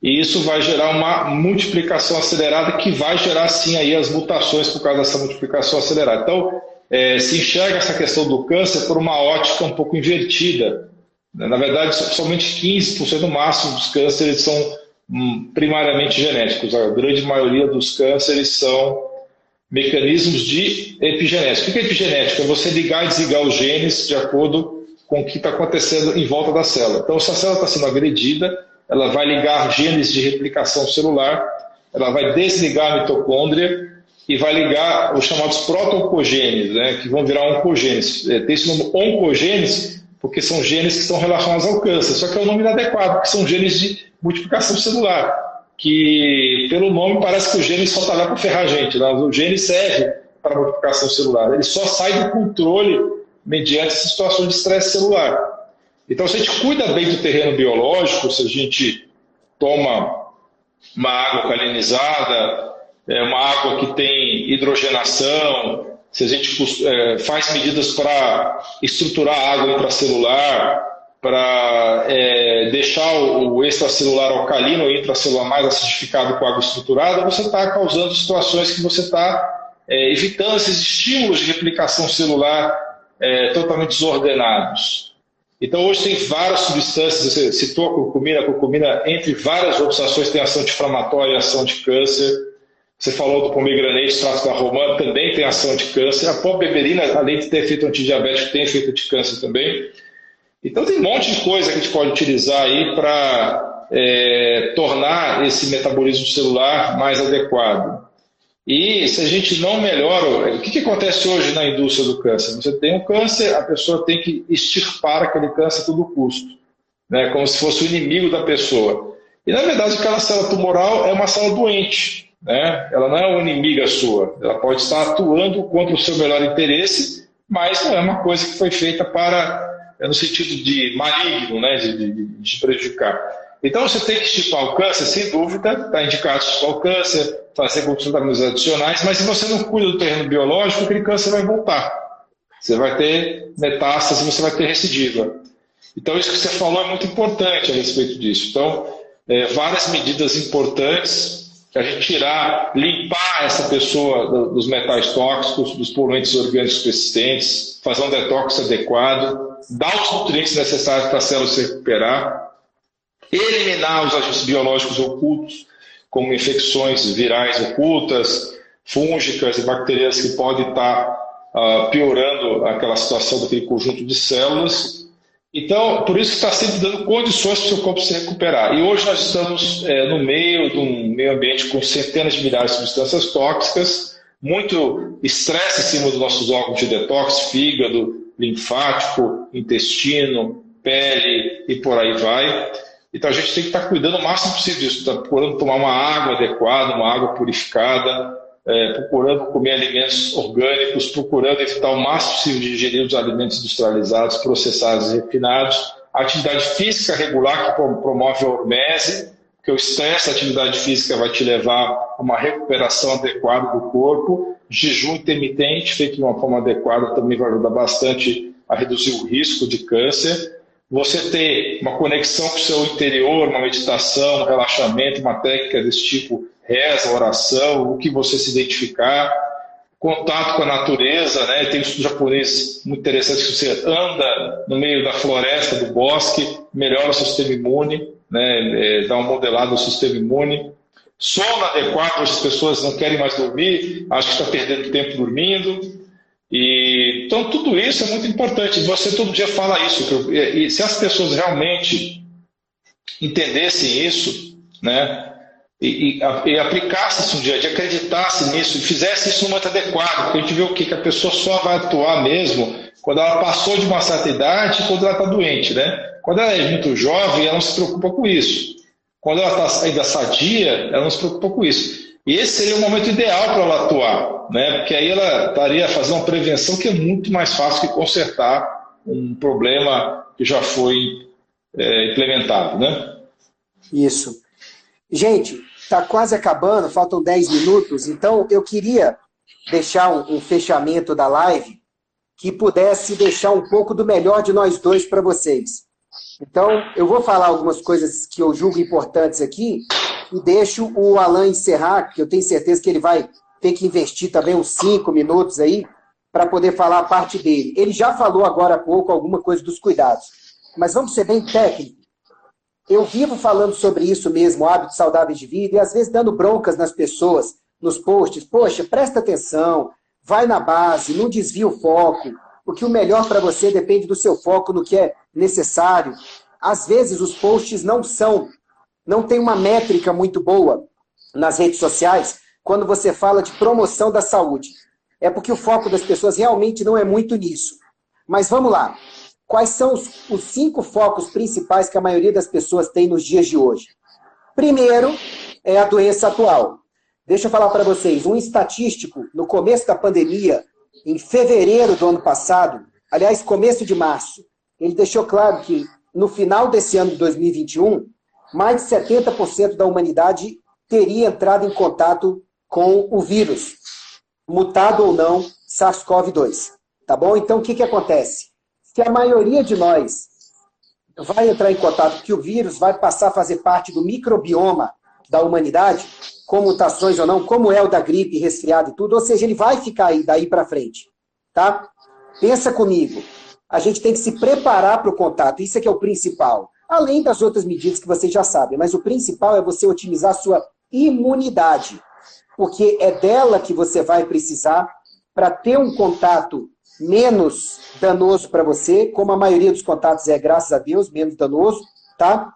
e isso vai gerar uma multiplicação acelerada que vai gerar sim aí as mutações por causa dessa multiplicação acelerada. Então, é, se enxerga essa questão do câncer por uma ótica um pouco invertida. Na verdade, somente 15% no máximo dos cânceres são hum, primariamente genéticos. A grande maioria dos cânceres são mecanismos de epigenética. O que é epigenética? É você ligar e desligar os genes de acordo com o que está acontecendo em volta da célula. Então, se a célula está sendo agredida, ela vai ligar genes de replicação celular, ela vai desligar a mitocôndria e vai ligar os chamados proto-oncogenes, né, que vão virar oncogenes. É, tem esse nome oncogenes porque são genes que estão relacionados ao câncer, só que é um nome inadequado, porque são genes de multiplicação celular, que pelo nome parece que o gene só está lá para ferrar a gente, né? o gene serve para multiplicação celular, ele só sai do controle mediante situação de estresse celular. Então, se a gente cuida bem do terreno biológico, se a gente toma uma água calinizada, é, uma água que tem hidrogenação, se a gente é, faz medidas para estruturar a água intracelular, para é, deixar o extracelular alcalino ou intracelular mais acidificado com água estruturada, você está causando situações que você está é, evitando esses estímulos de replicação celular é, totalmente desordenados. Então, hoje tem várias substâncias, você citou a curcumina, a curcumina, entre várias outras ações, tem ação anti-inflamatória ação de câncer. Você falou do pomegranate, extrato da romã, também tem ação de câncer. A pombeberina, além de ter efeito antidiabético, tem efeito de câncer também. Então, tem um monte de coisa que a gente pode utilizar aí para é, tornar esse metabolismo celular mais adequado. E se a gente não melhora, o que, que acontece hoje na indústria do câncer? Você tem um câncer, a pessoa tem que extirpar aquele câncer a todo custo, né? como se fosse o inimigo da pessoa. E na verdade, aquela célula tumoral é uma célula doente, né? ela não é uma inimiga sua, ela pode estar atuando contra o seu melhor interesse, mas não é uma coisa que foi feita para, é no sentido de maligno, né? de, de, de prejudicar. Então você tem que estipar o câncer, sem dúvida, está indicado estipar o câncer, fazer tratamentos adicionais, mas se você não cuida do terreno biológico, aquele câncer vai voltar. Você vai ter metástase, você vai ter recidiva. Então isso que você falou é muito importante a respeito disso. Então, é, várias medidas importantes a gente tirar, limpar essa pessoa dos metais tóxicos, dos poluentes orgânicos persistentes, fazer um detox adequado, dar os nutrientes necessários para a célula se recuperar, eliminar os agentes biológicos ocultos, como infecções virais ocultas, fúngicas e bacterianas que podem estar uh, piorando aquela situação daquele conjunto de células. Então, por isso que está sempre dando condições para o seu corpo se recuperar. E hoje nós estamos é, no meio de um meio ambiente com centenas de milhares de substâncias tóxicas, muito estresse em cima dos nossos órgãos de detox, fígado, linfático, intestino, pele e por aí vai. Então a gente tem que estar cuidando o máximo possível disso, tá procurando tomar uma água adequada, uma água purificada, é, procurando comer alimentos orgânicos, procurando evitar o máximo possível de ingerir os alimentos industrializados, processados e refinados. A atividade física regular que promove a hormese, porque o estresse da atividade física vai te levar a uma recuperação adequada do corpo. Jejum intermitente, feito de uma forma adequada, também vai ajudar bastante a reduzir o risco de câncer. Você ter uma conexão com o seu interior, uma meditação, um relaxamento, uma técnica desse tipo, reza, oração, o que você se identificar, contato com a natureza, né? Tem um estudo japonês muito interessante que você anda no meio da floresta, do bosque, melhora o sistema imune né, é, dar uma modelada no sistema imune. Sono adequado, as pessoas não querem mais dormir, acho que está perdendo tempo dormindo. E, então, tudo isso é muito importante. Você todo dia fala isso. E se as pessoas realmente entendessem isso, né, e, e, e aplicassem isso no dia a dia, acreditassem nisso, e fizessem isso no momento adequado, porque a gente vê o que, que a pessoa só vai atuar mesmo quando ela passou de uma certa idade quando ela está doente, né? Quando ela é muito jovem, ela não se preocupa com isso. Quando ela está ainda sadia, ela não se preocupa com isso. E esse seria o momento ideal para ela atuar, né? porque aí ela estaria fazendo uma prevenção que é muito mais fácil que consertar um problema que já foi é, implementado. Né? Isso. Gente, está quase acabando, faltam 10 minutos, então eu queria deixar um, um fechamento da live que pudesse deixar um pouco do melhor de nós dois para vocês. Então, eu vou falar algumas coisas que eu julgo importantes aqui e deixo o Alan encerrar, que eu tenho certeza que ele vai ter que investir também uns cinco minutos aí para poder falar a parte dele. Ele já falou agora há pouco alguma coisa dos cuidados, mas vamos ser bem técnicos. Eu vivo falando sobre isso mesmo, hábitos saudáveis de vida, e às vezes dando broncas nas pessoas, nos posts. Poxa, presta atenção, vai na base, não desvia o foco, porque o melhor para você depende do seu foco no que é necessário. Às vezes os posts não são, não tem uma métrica muito boa nas redes sociais quando você fala de promoção da saúde. É porque o foco das pessoas realmente não é muito nisso. Mas vamos lá. Quais são os, os cinco focos principais que a maioria das pessoas tem nos dias de hoje? Primeiro é a doença atual. Deixa eu falar para vocês, um estatístico, no começo da pandemia, em fevereiro do ano passado, aliás, começo de março, ele deixou claro que no final desse ano de 2021, mais de 70% da humanidade teria entrado em contato com o vírus, mutado ou não, SARS-CoV-2. Tá bom? Então, o que, que acontece? Se a maioria de nós vai entrar em contato, que o vírus vai passar a fazer parte do microbioma da humanidade, com mutações ou não, como é o da gripe, resfriado e tudo, ou seja, ele vai ficar aí daí para frente, tá? Pensa comigo, a gente tem que se preparar para o contato, isso é que é o principal. Além das outras medidas que vocês já sabem, mas o principal é você otimizar a sua imunidade, porque é dela que você vai precisar para ter um contato menos danoso para você, como a maioria dos contatos é, graças a Deus, menos danoso, tá?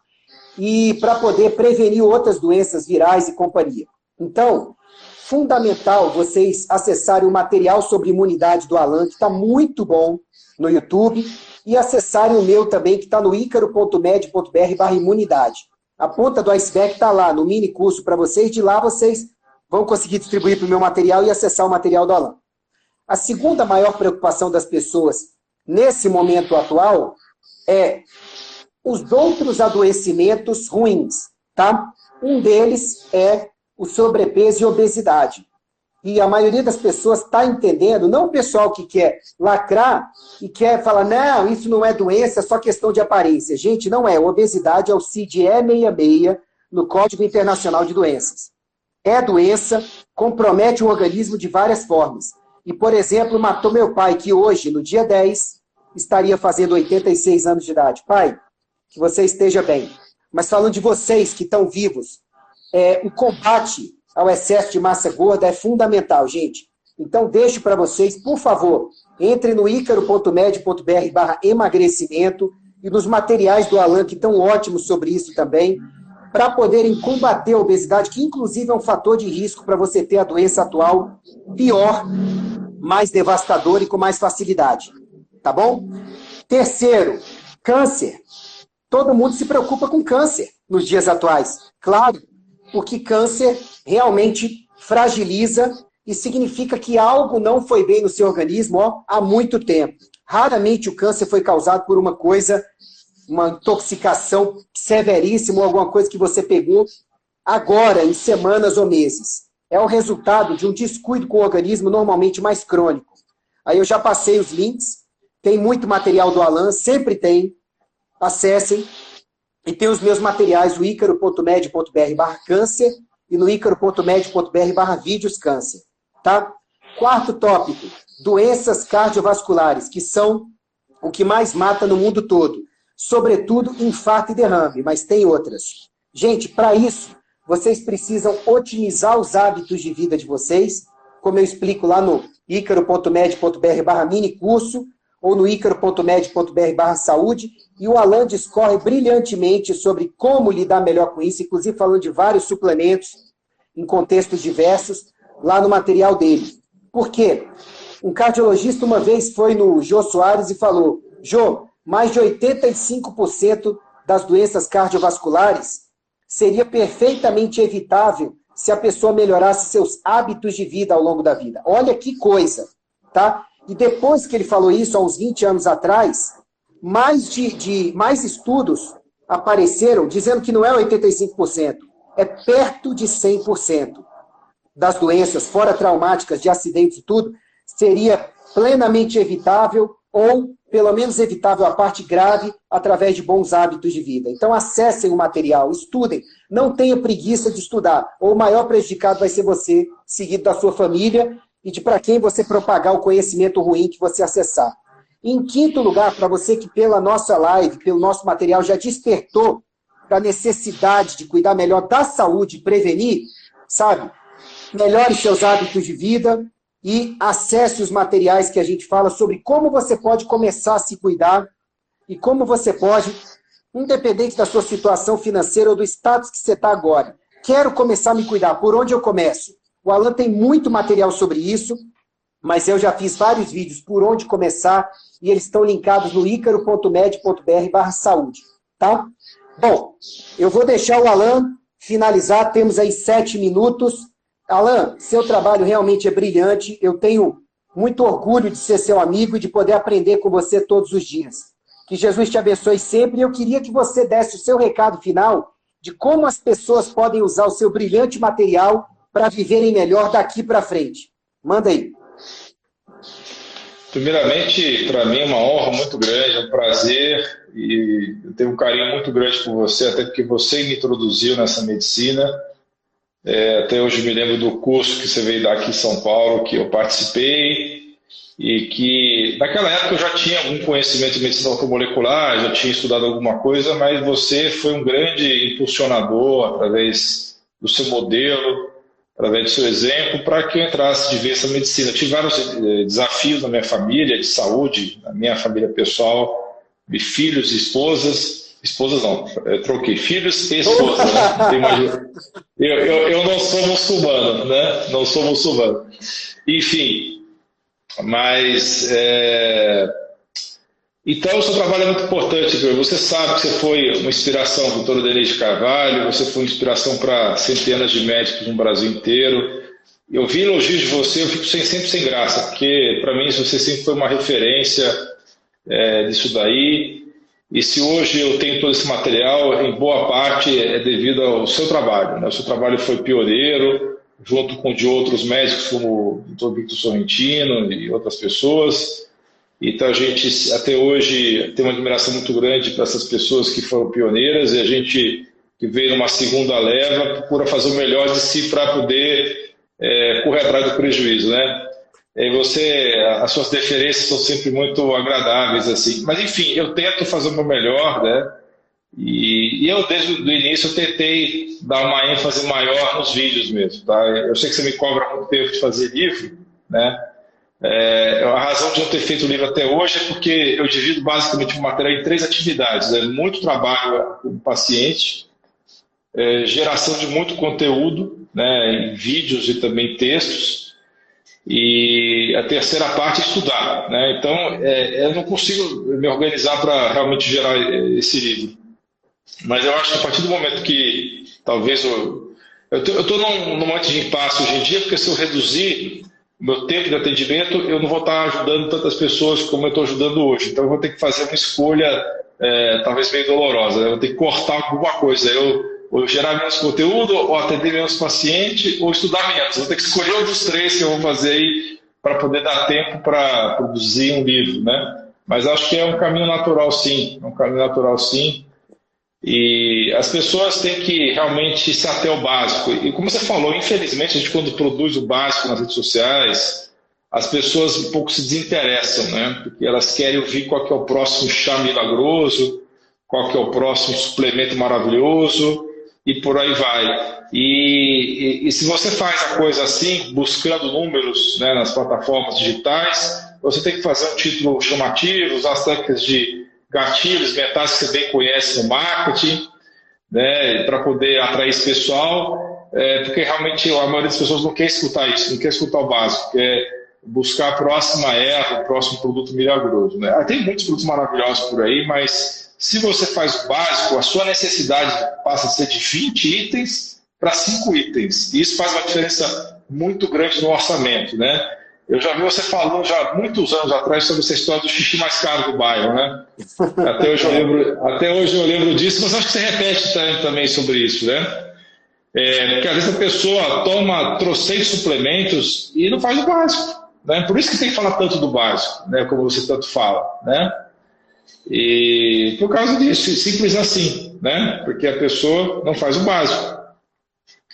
e para poder prevenir outras doenças virais e companhia. Então, fundamental vocês acessarem o material sobre imunidade do Alan, que está muito bom no YouTube, e acessarem o meu também, que está no icaro.med.br barra imunidade. A ponta do iceberg está lá, no mini curso para vocês, de lá vocês vão conseguir distribuir para o meu material e acessar o material do Alan. A segunda maior preocupação das pessoas nesse momento atual é os outros adoecimentos ruins, tá? Um deles é o sobrepeso e obesidade. E a maioria das pessoas está entendendo, não o pessoal que quer lacrar e quer falar, não, isso não é doença, é só questão de aparência. Gente, não é. Obesidade é o CID-E66 no Código Internacional de Doenças. É doença, compromete o organismo de várias formas. E, por exemplo, matou meu pai, que hoje, no dia 10, estaria fazendo 86 anos de idade. Pai, que você esteja bem. Mas falando de vocês que estão vivos, é, o combate ao excesso de massa gorda é fundamental, gente. Então, deixo para vocês, por favor, entre no icaro.med.br barra emagrecimento e nos materiais do Alan, que estão ótimos sobre isso também, para poderem combater a obesidade, que inclusive é um fator de risco para você ter a doença atual pior, mais devastadora e com mais facilidade. Tá bom? Terceiro, câncer. Todo mundo se preocupa com câncer nos dias atuais. Claro, porque câncer realmente fragiliza e significa que algo não foi bem no seu organismo ó, há muito tempo. Raramente o câncer foi causado por uma coisa uma intoxicação severíssima ou alguma coisa que você pegou agora, em semanas ou meses. É o resultado de um descuido com o organismo normalmente mais crônico. Aí eu já passei os links, tem muito material do Alan, sempre tem. Acessem. E tem os meus materiais, o icaro.med.br barra câncer e no icaro.med.br barra vídeos câncer. Tá? Quarto tópico, doenças cardiovasculares, que são o que mais mata no mundo todo. Sobretudo infarto e derrame, mas tem outras. Gente, para isso, vocês precisam otimizar os hábitos de vida de vocês, como eu explico lá no icaro.med.br barra mini curso, ou no icaro.med.br barra saúde, e o Alan discorre brilhantemente sobre como lidar melhor com isso, inclusive falando de vários suplementos em contextos diversos, lá no material dele. Por quê? Um cardiologista uma vez foi no Jô Soares e falou: Jô, mais de 85% das doenças cardiovasculares seria perfeitamente evitável se a pessoa melhorasse seus hábitos de vida ao longo da vida. Olha que coisa, tá? E depois que ele falou isso, há uns 20 anos atrás, mais, de, de mais estudos apareceram dizendo que não é 85%, é perto de 100% das doenças, fora traumáticas, de acidentes e tudo, seria plenamente evitável ou, pelo menos, evitável a parte grave através de bons hábitos de vida. Então, acessem o material, estudem. Não tenha preguiça de estudar, ou o maior prejudicado vai ser você, seguido da sua família e de para quem você propagar o conhecimento ruim que você acessar. Em quinto lugar, para você que pela nossa live, pelo nosso material já despertou para a necessidade de cuidar melhor da saúde prevenir, sabe? melhore seus hábitos de vida e acesse os materiais que a gente fala sobre como você pode começar a se cuidar e como você pode, independente da sua situação financeira ou do status que você está agora, quero começar a me cuidar, por onde eu começo? O Alan tem muito material sobre isso, mas eu já fiz vários vídeos por onde começar e eles estão linkados no icaro.med.br barra saúde, tá? Bom, eu vou deixar o Alan finalizar, temos aí sete minutos. Alan, seu trabalho realmente é brilhante. Eu tenho muito orgulho de ser seu amigo e de poder aprender com você todos os dias. Que Jesus te abençoe sempre. Eu queria que você desse o seu recado final de como as pessoas podem usar o seu brilhante material para viverem melhor daqui para frente. Manda aí. Primeiramente, para mim é uma honra muito grande, é um prazer e eu tenho um carinho muito grande por você, até porque você me introduziu nessa medicina. É, até hoje me lembro do curso que você veio dar aqui em São Paulo, que eu participei, e que naquela época eu já tinha algum conhecimento de medicina automolecular, já tinha estudado alguma coisa, mas você foi um grande impulsionador através do seu modelo, através do seu exemplo, para que eu entrasse de vez essa medicina. Tive vários eh, desafios na minha família, de saúde, na minha família pessoal, de filhos esposas, Esposas não, eu troquei. Filhos e esposa, né? eu, eu, eu não sou muçulmano, né? Não sou muçulmano. Enfim, mas. É... Então, o seu trabalho é muito importante, Você sabe que você foi uma inspiração para o doutor Denise de Carvalho, você foi uma inspiração para centenas de médicos no Brasil inteiro. Eu vi elogios de você, eu fico sem, sempre sem graça, porque para mim você sempre foi uma referência é, disso daí. E se hoje eu tenho todo esse material, em boa parte é devido ao seu trabalho. Né? O seu trabalho foi pioneiro, junto com de outros médicos, como o Dr. Victor Sorrentino e outras pessoas. Então a gente, até hoje, tem uma admiração muito grande para essas pessoas que foram pioneiras e a gente que veio numa segunda leva procura fazer o melhor de si para poder é, correr atrás do prejuízo, né? E você, as suas deferências são sempre muito agradáveis, assim. Mas, enfim, eu tento fazer o meu melhor, né? E, e eu, desde o início, eu tentei dar uma ênfase maior nos vídeos mesmo, tá? Eu sei que você me cobra muito tempo de fazer livro, né? É, a razão de eu ter feito o livro até hoje é porque eu divido basicamente o material em três atividades. É muito trabalho com o paciente, é, geração de muito conteúdo, né, em vídeos e também textos, e a terceira parte é estudar. Né? Então, é, eu não consigo me organizar para realmente gerar esse livro. Mas eu acho que a partir do momento que talvez eu. Eu estou num, num monte de impasse hoje em dia, porque se eu reduzir o meu tempo de atendimento, eu não vou estar ajudando tantas pessoas como eu estou ajudando hoje. Então, eu vou ter que fazer uma escolha é, talvez meio dolorosa. Eu vou ter que cortar alguma coisa. Eu, ou gerar menos conteúdo, ou atender menos paciente, ou estudar menos. Vou ter que escolher um dos três que eu vou fazer aí para poder dar tempo para produzir um livro, né? Mas acho que é um caminho natural, sim. É um caminho natural, sim. E as pessoas têm que realmente se ater ao básico. E como você falou, infelizmente, a gente quando produz o básico nas redes sociais, as pessoas um pouco se desinteressam, né? Porque elas querem ouvir qual que é o próximo chá milagroso, qual que é o próximo suplemento maravilhoso e por aí vai. E, e, e se você faz a coisa assim, buscando números né, nas plataformas digitais, você tem que fazer um título chamativo, usar as técnicas de gatilhos mentais que você bem conhece no marketing, né, para poder atrair esse pessoal, é, porque realmente a maioria das pessoas não quer escutar isso, não quer escutar o básico, quer buscar a próxima erva, o próximo produto milagroso. Né? Tem muitos produtos maravilhosos por aí, mas se você faz o básico, a sua necessidade passa a ser de 20 itens para 5 itens. E isso faz uma diferença muito grande no orçamento. Né? Eu já vi você falando já muitos anos atrás sobre essa história do xixi mais caro do bairro, né? Até hoje eu lembro, até hoje eu lembro disso, mas acho que você repete também sobre isso, né? É, porque às vezes a pessoa toma trocei suplementos e não faz o básico. Né? Por isso que tem que falar tanto do básico, né? como você tanto fala. Né? E por causa disso, simples assim, né? porque a pessoa não faz o básico.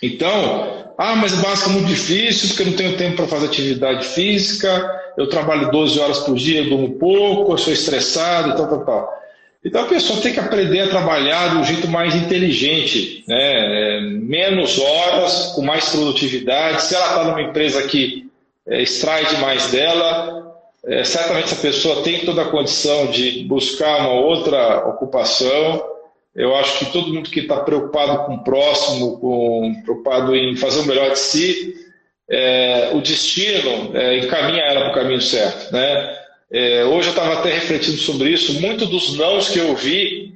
Então, ah, mas o básico é muito difícil, porque eu não tenho tempo para fazer atividade física, eu trabalho 12 horas por dia, durmo pouco, eu sou estressado tal, tal, tal. Então a pessoa tem que aprender a trabalhar de um jeito mais inteligente, né? É, menos horas, com mais produtividade. Se ela está numa empresa que é, extrai demais dela, é, certamente essa pessoa tem toda a condição de buscar uma outra ocupação eu acho que todo mundo que está preocupado com o próximo, com, preocupado em fazer o melhor de si, é, o destino é, encaminha ela para o caminho certo. Né? É, hoje eu estava até refletindo sobre isso. Muito dos nãos que eu vi,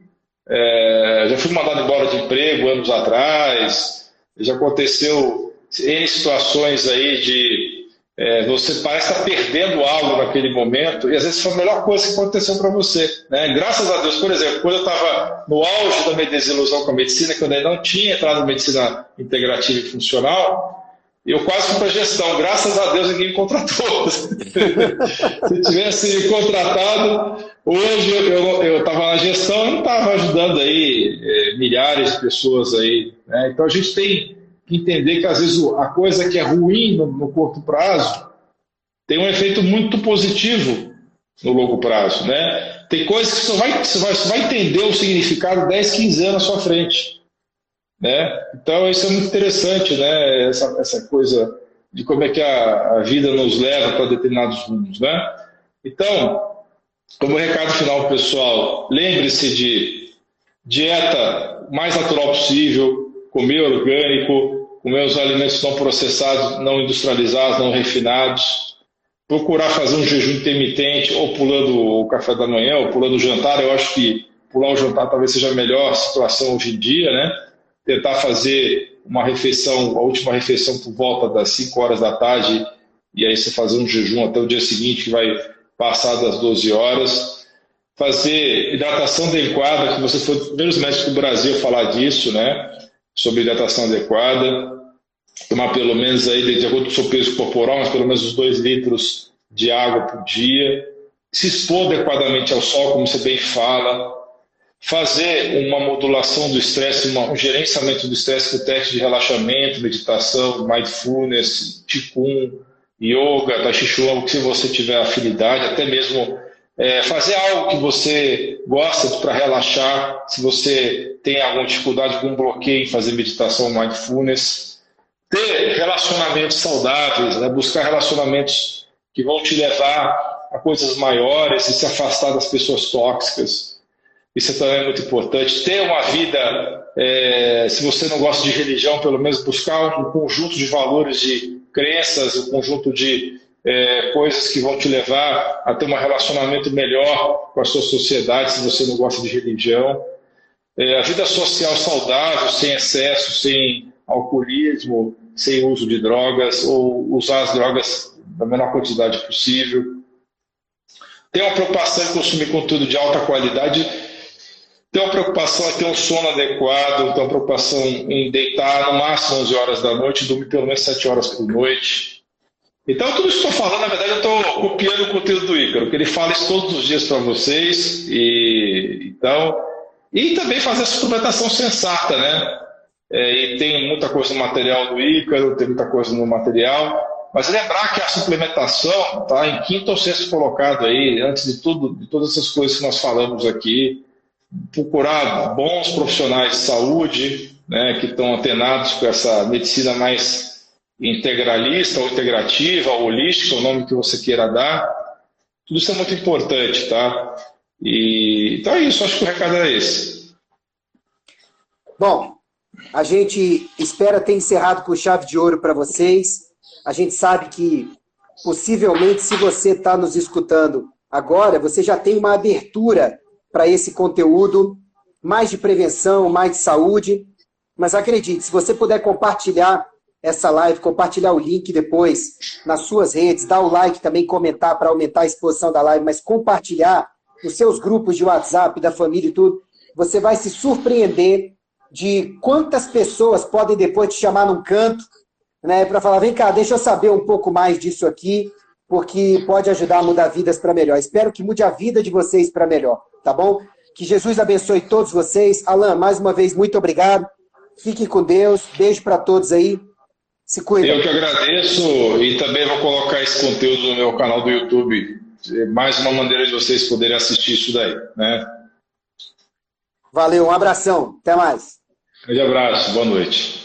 é, já fui mandado embora de emprego anos atrás, já aconteceu em situações aí de é, você parece estar perdendo algo naquele momento, e às vezes foi a melhor coisa que aconteceu para você. Né? Graças a Deus, por exemplo, quando eu estava no auge da minha desilusão com a medicina, quando eu não tinha entrado na medicina integrativa e funcional, eu quase fui para gestão. Graças a Deus ninguém me contratou. Se tivesse me contratado, hoje eu estava na gestão e estava ajudando aí é, milhares de pessoas aí. Né? Então a gente tem entender que às vezes a coisa que é ruim no, no curto prazo tem um efeito muito positivo no longo prazo, né? Tem coisas que você vai, você vai, você vai entender o significado 10, 15 anos à sua frente, né? Então isso é muito interessante, né? Essa, essa coisa de como é que a, a vida nos leva para determinados rumos, né? Então, como recado final pessoal, lembre-se de dieta mais natural possível, comer orgânico, os alimentos não processados, não industrializados, não refinados, procurar fazer um jejum intermitente, ou pulando o café da manhã, ou pulando o jantar. Eu acho que pular o jantar talvez seja a melhor situação hoje em dia, né? Tentar fazer uma refeição, a última refeição por volta das 5 horas da tarde, e aí você fazer um jejum até o dia seguinte, que vai passar das 12 horas. Fazer hidratação adequada, que você foi um dos primeiros médicos do Brasil a falar disso, né? sobre hidratação adequada, tomar pelo menos aí, de acordo com o seu peso corporal, mas pelo menos os 2 litros de água por dia, se expor adequadamente ao sol, como você bem fala, fazer uma modulação do estresse, um gerenciamento do estresse com teste de relaxamento, meditação, mindfulness, Qigong, yoga, Tai Chi Chuan, se você tiver afinidade, até mesmo é, fazer algo que você gosta para relaxar, se você tem alguma dificuldade, algum bloqueio em fazer meditação mindfulness. Ter relacionamentos saudáveis, né? buscar relacionamentos que vão te levar a coisas maiores e se afastar das pessoas tóxicas. Isso também é muito importante. Ter uma vida, é, se você não gosta de religião, pelo menos buscar um conjunto de valores, de crenças, um conjunto de é, coisas que vão te levar a ter um relacionamento melhor com a sua sociedade, se você não gosta de religião. É, a vida social saudável, sem excesso, sem alcoolismo, sem uso de drogas, ou usar as drogas da menor quantidade possível. Ter uma preocupação em consumir conteúdo de alta qualidade Tem uma preocupação em ter um sono adequado, tem uma preocupação em deitar no máximo 11 horas da noite, dormir pelo menos 7 horas por noite. Então, tudo isso que estou falando, na verdade, eu estou copiando o conteúdo do Ícaro, que ele fala isso todos os dias para vocês. E, então, e também fazer a suplementação sensata, né? É, e tem muita coisa no material do Ícaro, tem muita coisa no material. Mas lembrar que a suplementação está em quinto ou sexto colocado aí, antes de tudo, de todas essas coisas que nós falamos aqui. Procurar bons profissionais de saúde, né, que estão antenados com essa medicina mais integralista ou integrativa, ou holística, o nome que você queira dar. Tudo isso é muito importante, tá? E, então é isso, acho que o recado é esse. Bom, a gente espera ter encerrado com chave de ouro para vocês. A gente sabe que, possivelmente, se você está nos escutando agora, você já tem uma abertura para esse conteúdo, mais de prevenção, mais de saúde. Mas acredite, se você puder compartilhar essa live, compartilhar o link depois nas suas redes, dar o like também, comentar para aumentar a exposição da live, mas compartilhar nos seus grupos de WhatsApp, da família e tudo, você vai se surpreender de quantas pessoas podem depois te chamar num canto né, para falar: vem cá, deixa eu saber um pouco mais disso aqui, porque pode ajudar a mudar vidas para melhor. Espero que mude a vida de vocês para melhor, tá bom? Que Jesus abençoe todos vocês. Alan, mais uma vez, muito obrigado. Fique com Deus. Beijo para todos aí. Se cuidem. Eu que agradeço e também vou colocar esse conteúdo no meu canal do YouTube. Mais uma maneira de vocês poderem assistir isso daí, né? Valeu, um abração. Até mais. Grande abraço, boa noite.